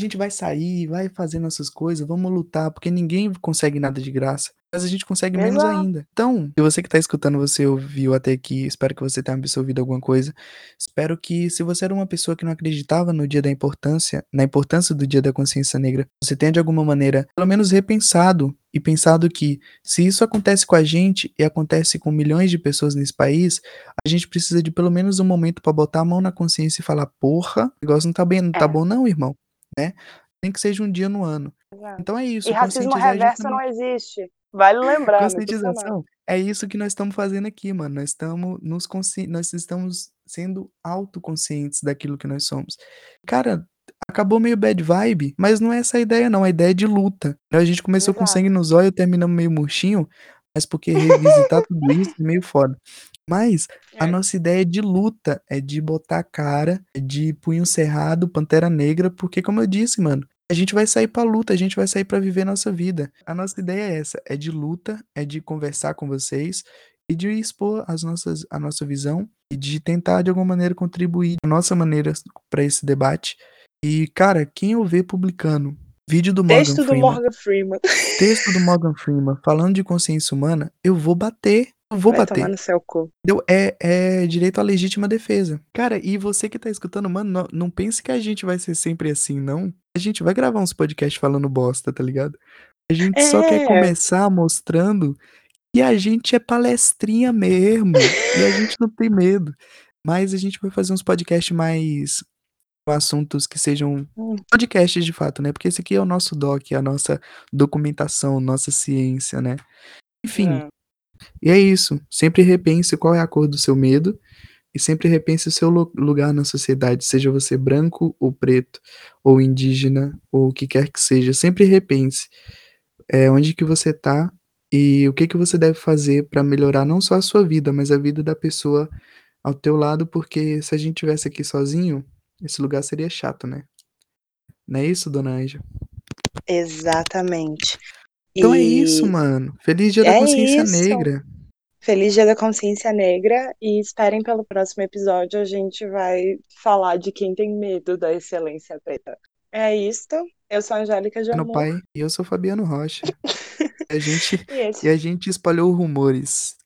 A gente vai sair, vai fazer nossas coisas, vamos lutar, porque ninguém consegue nada de graça mas a gente consegue menos Exato. ainda. Então, se você que tá escutando, você ouviu até aqui, espero que você tenha absorvido alguma coisa. Espero que, se você era uma pessoa que não acreditava no dia da importância, na importância do dia da consciência negra, você tenha de alguma maneira, pelo menos repensado e pensado que, se isso acontece com a gente e acontece com milhões de pessoas nesse país, a gente precisa de pelo menos um momento para botar a mão na consciência e falar: porra, o negócio não tá bem, não tá É. bom, não, irmão, né? Nem que seja um dia no ano. Exato. Então é isso. E racismo reverso não existe. Vale lembrar. Conscientização é isso que nós estamos fazendo aqui, mano. Nós estamos nos consci... nós estamos sendo autoconscientes daquilo que nós somos. Cara, acabou meio bad vibe, mas não é essa a ideia, não. A ideia é de luta. A gente começou com Exato. sangue nos olhos, terminamos meio murchinho, mas porque revisitar tudo isso é meio foda. Mas a É. nossa ideia é de luta, é de botar a cara, é de punho cerrado, pantera negra, porque como eu disse, mano, a gente vai sair pra luta, a gente vai sair pra viver nossa vida. A nossa ideia é essa, é de luta, é de conversar com vocês e de expor as nossas, a nossa visão e de tentar de alguma maneira contribuir a nossa maneira pra esse debate. E, cara, quem eu ver publicando vídeo do Morgan Texto do Freeman, Morgan Freeman. texto do Morgan Freeman falando de consciência humana, eu vou bater. Vou Vai bater. tomar no seu cu. Entendeu? É, é direito à legítima defesa. Cara, e você que tá escutando, mano, não, não pense que a gente vai ser sempre assim, não. A gente vai gravar uns podcasts falando bosta, tá ligado? A gente só quer É. começar mostrando que a gente é palestrinha mesmo. e a gente não tem medo. Mas a gente vai fazer uns podcasts mais. com assuntos que sejam Hum. podcasts de fato, né? Porque esse aqui é o nosso doc, a nossa documentação, nossa ciência, né? Enfim. É. E é isso. Sempre repense qual é a cor do seu medo e sempre repense o seu lu- lugar na sociedade, seja você branco ou preto, ou indígena, ou o que quer que seja. Sempre repense é, onde que você tá e o que que você deve fazer para melhorar não só a sua vida, mas a vida da pessoa ao teu lado, porque se a gente tivesse aqui sozinho, esse lugar seria chato, né? Não é isso, dona Anja? Exatamente. Então é E isso, mano. Feliz Dia da é Consciência isso. Negra. Feliz Dia da Consciência Negra e esperem pelo próximo episódio. A gente vai falar de quem tem medo da excelência preta. É isto. Eu sou a Angélica de Amor. pai, e eu sou Fabiano Rocha. A gente, E e a gente espalhou rumores.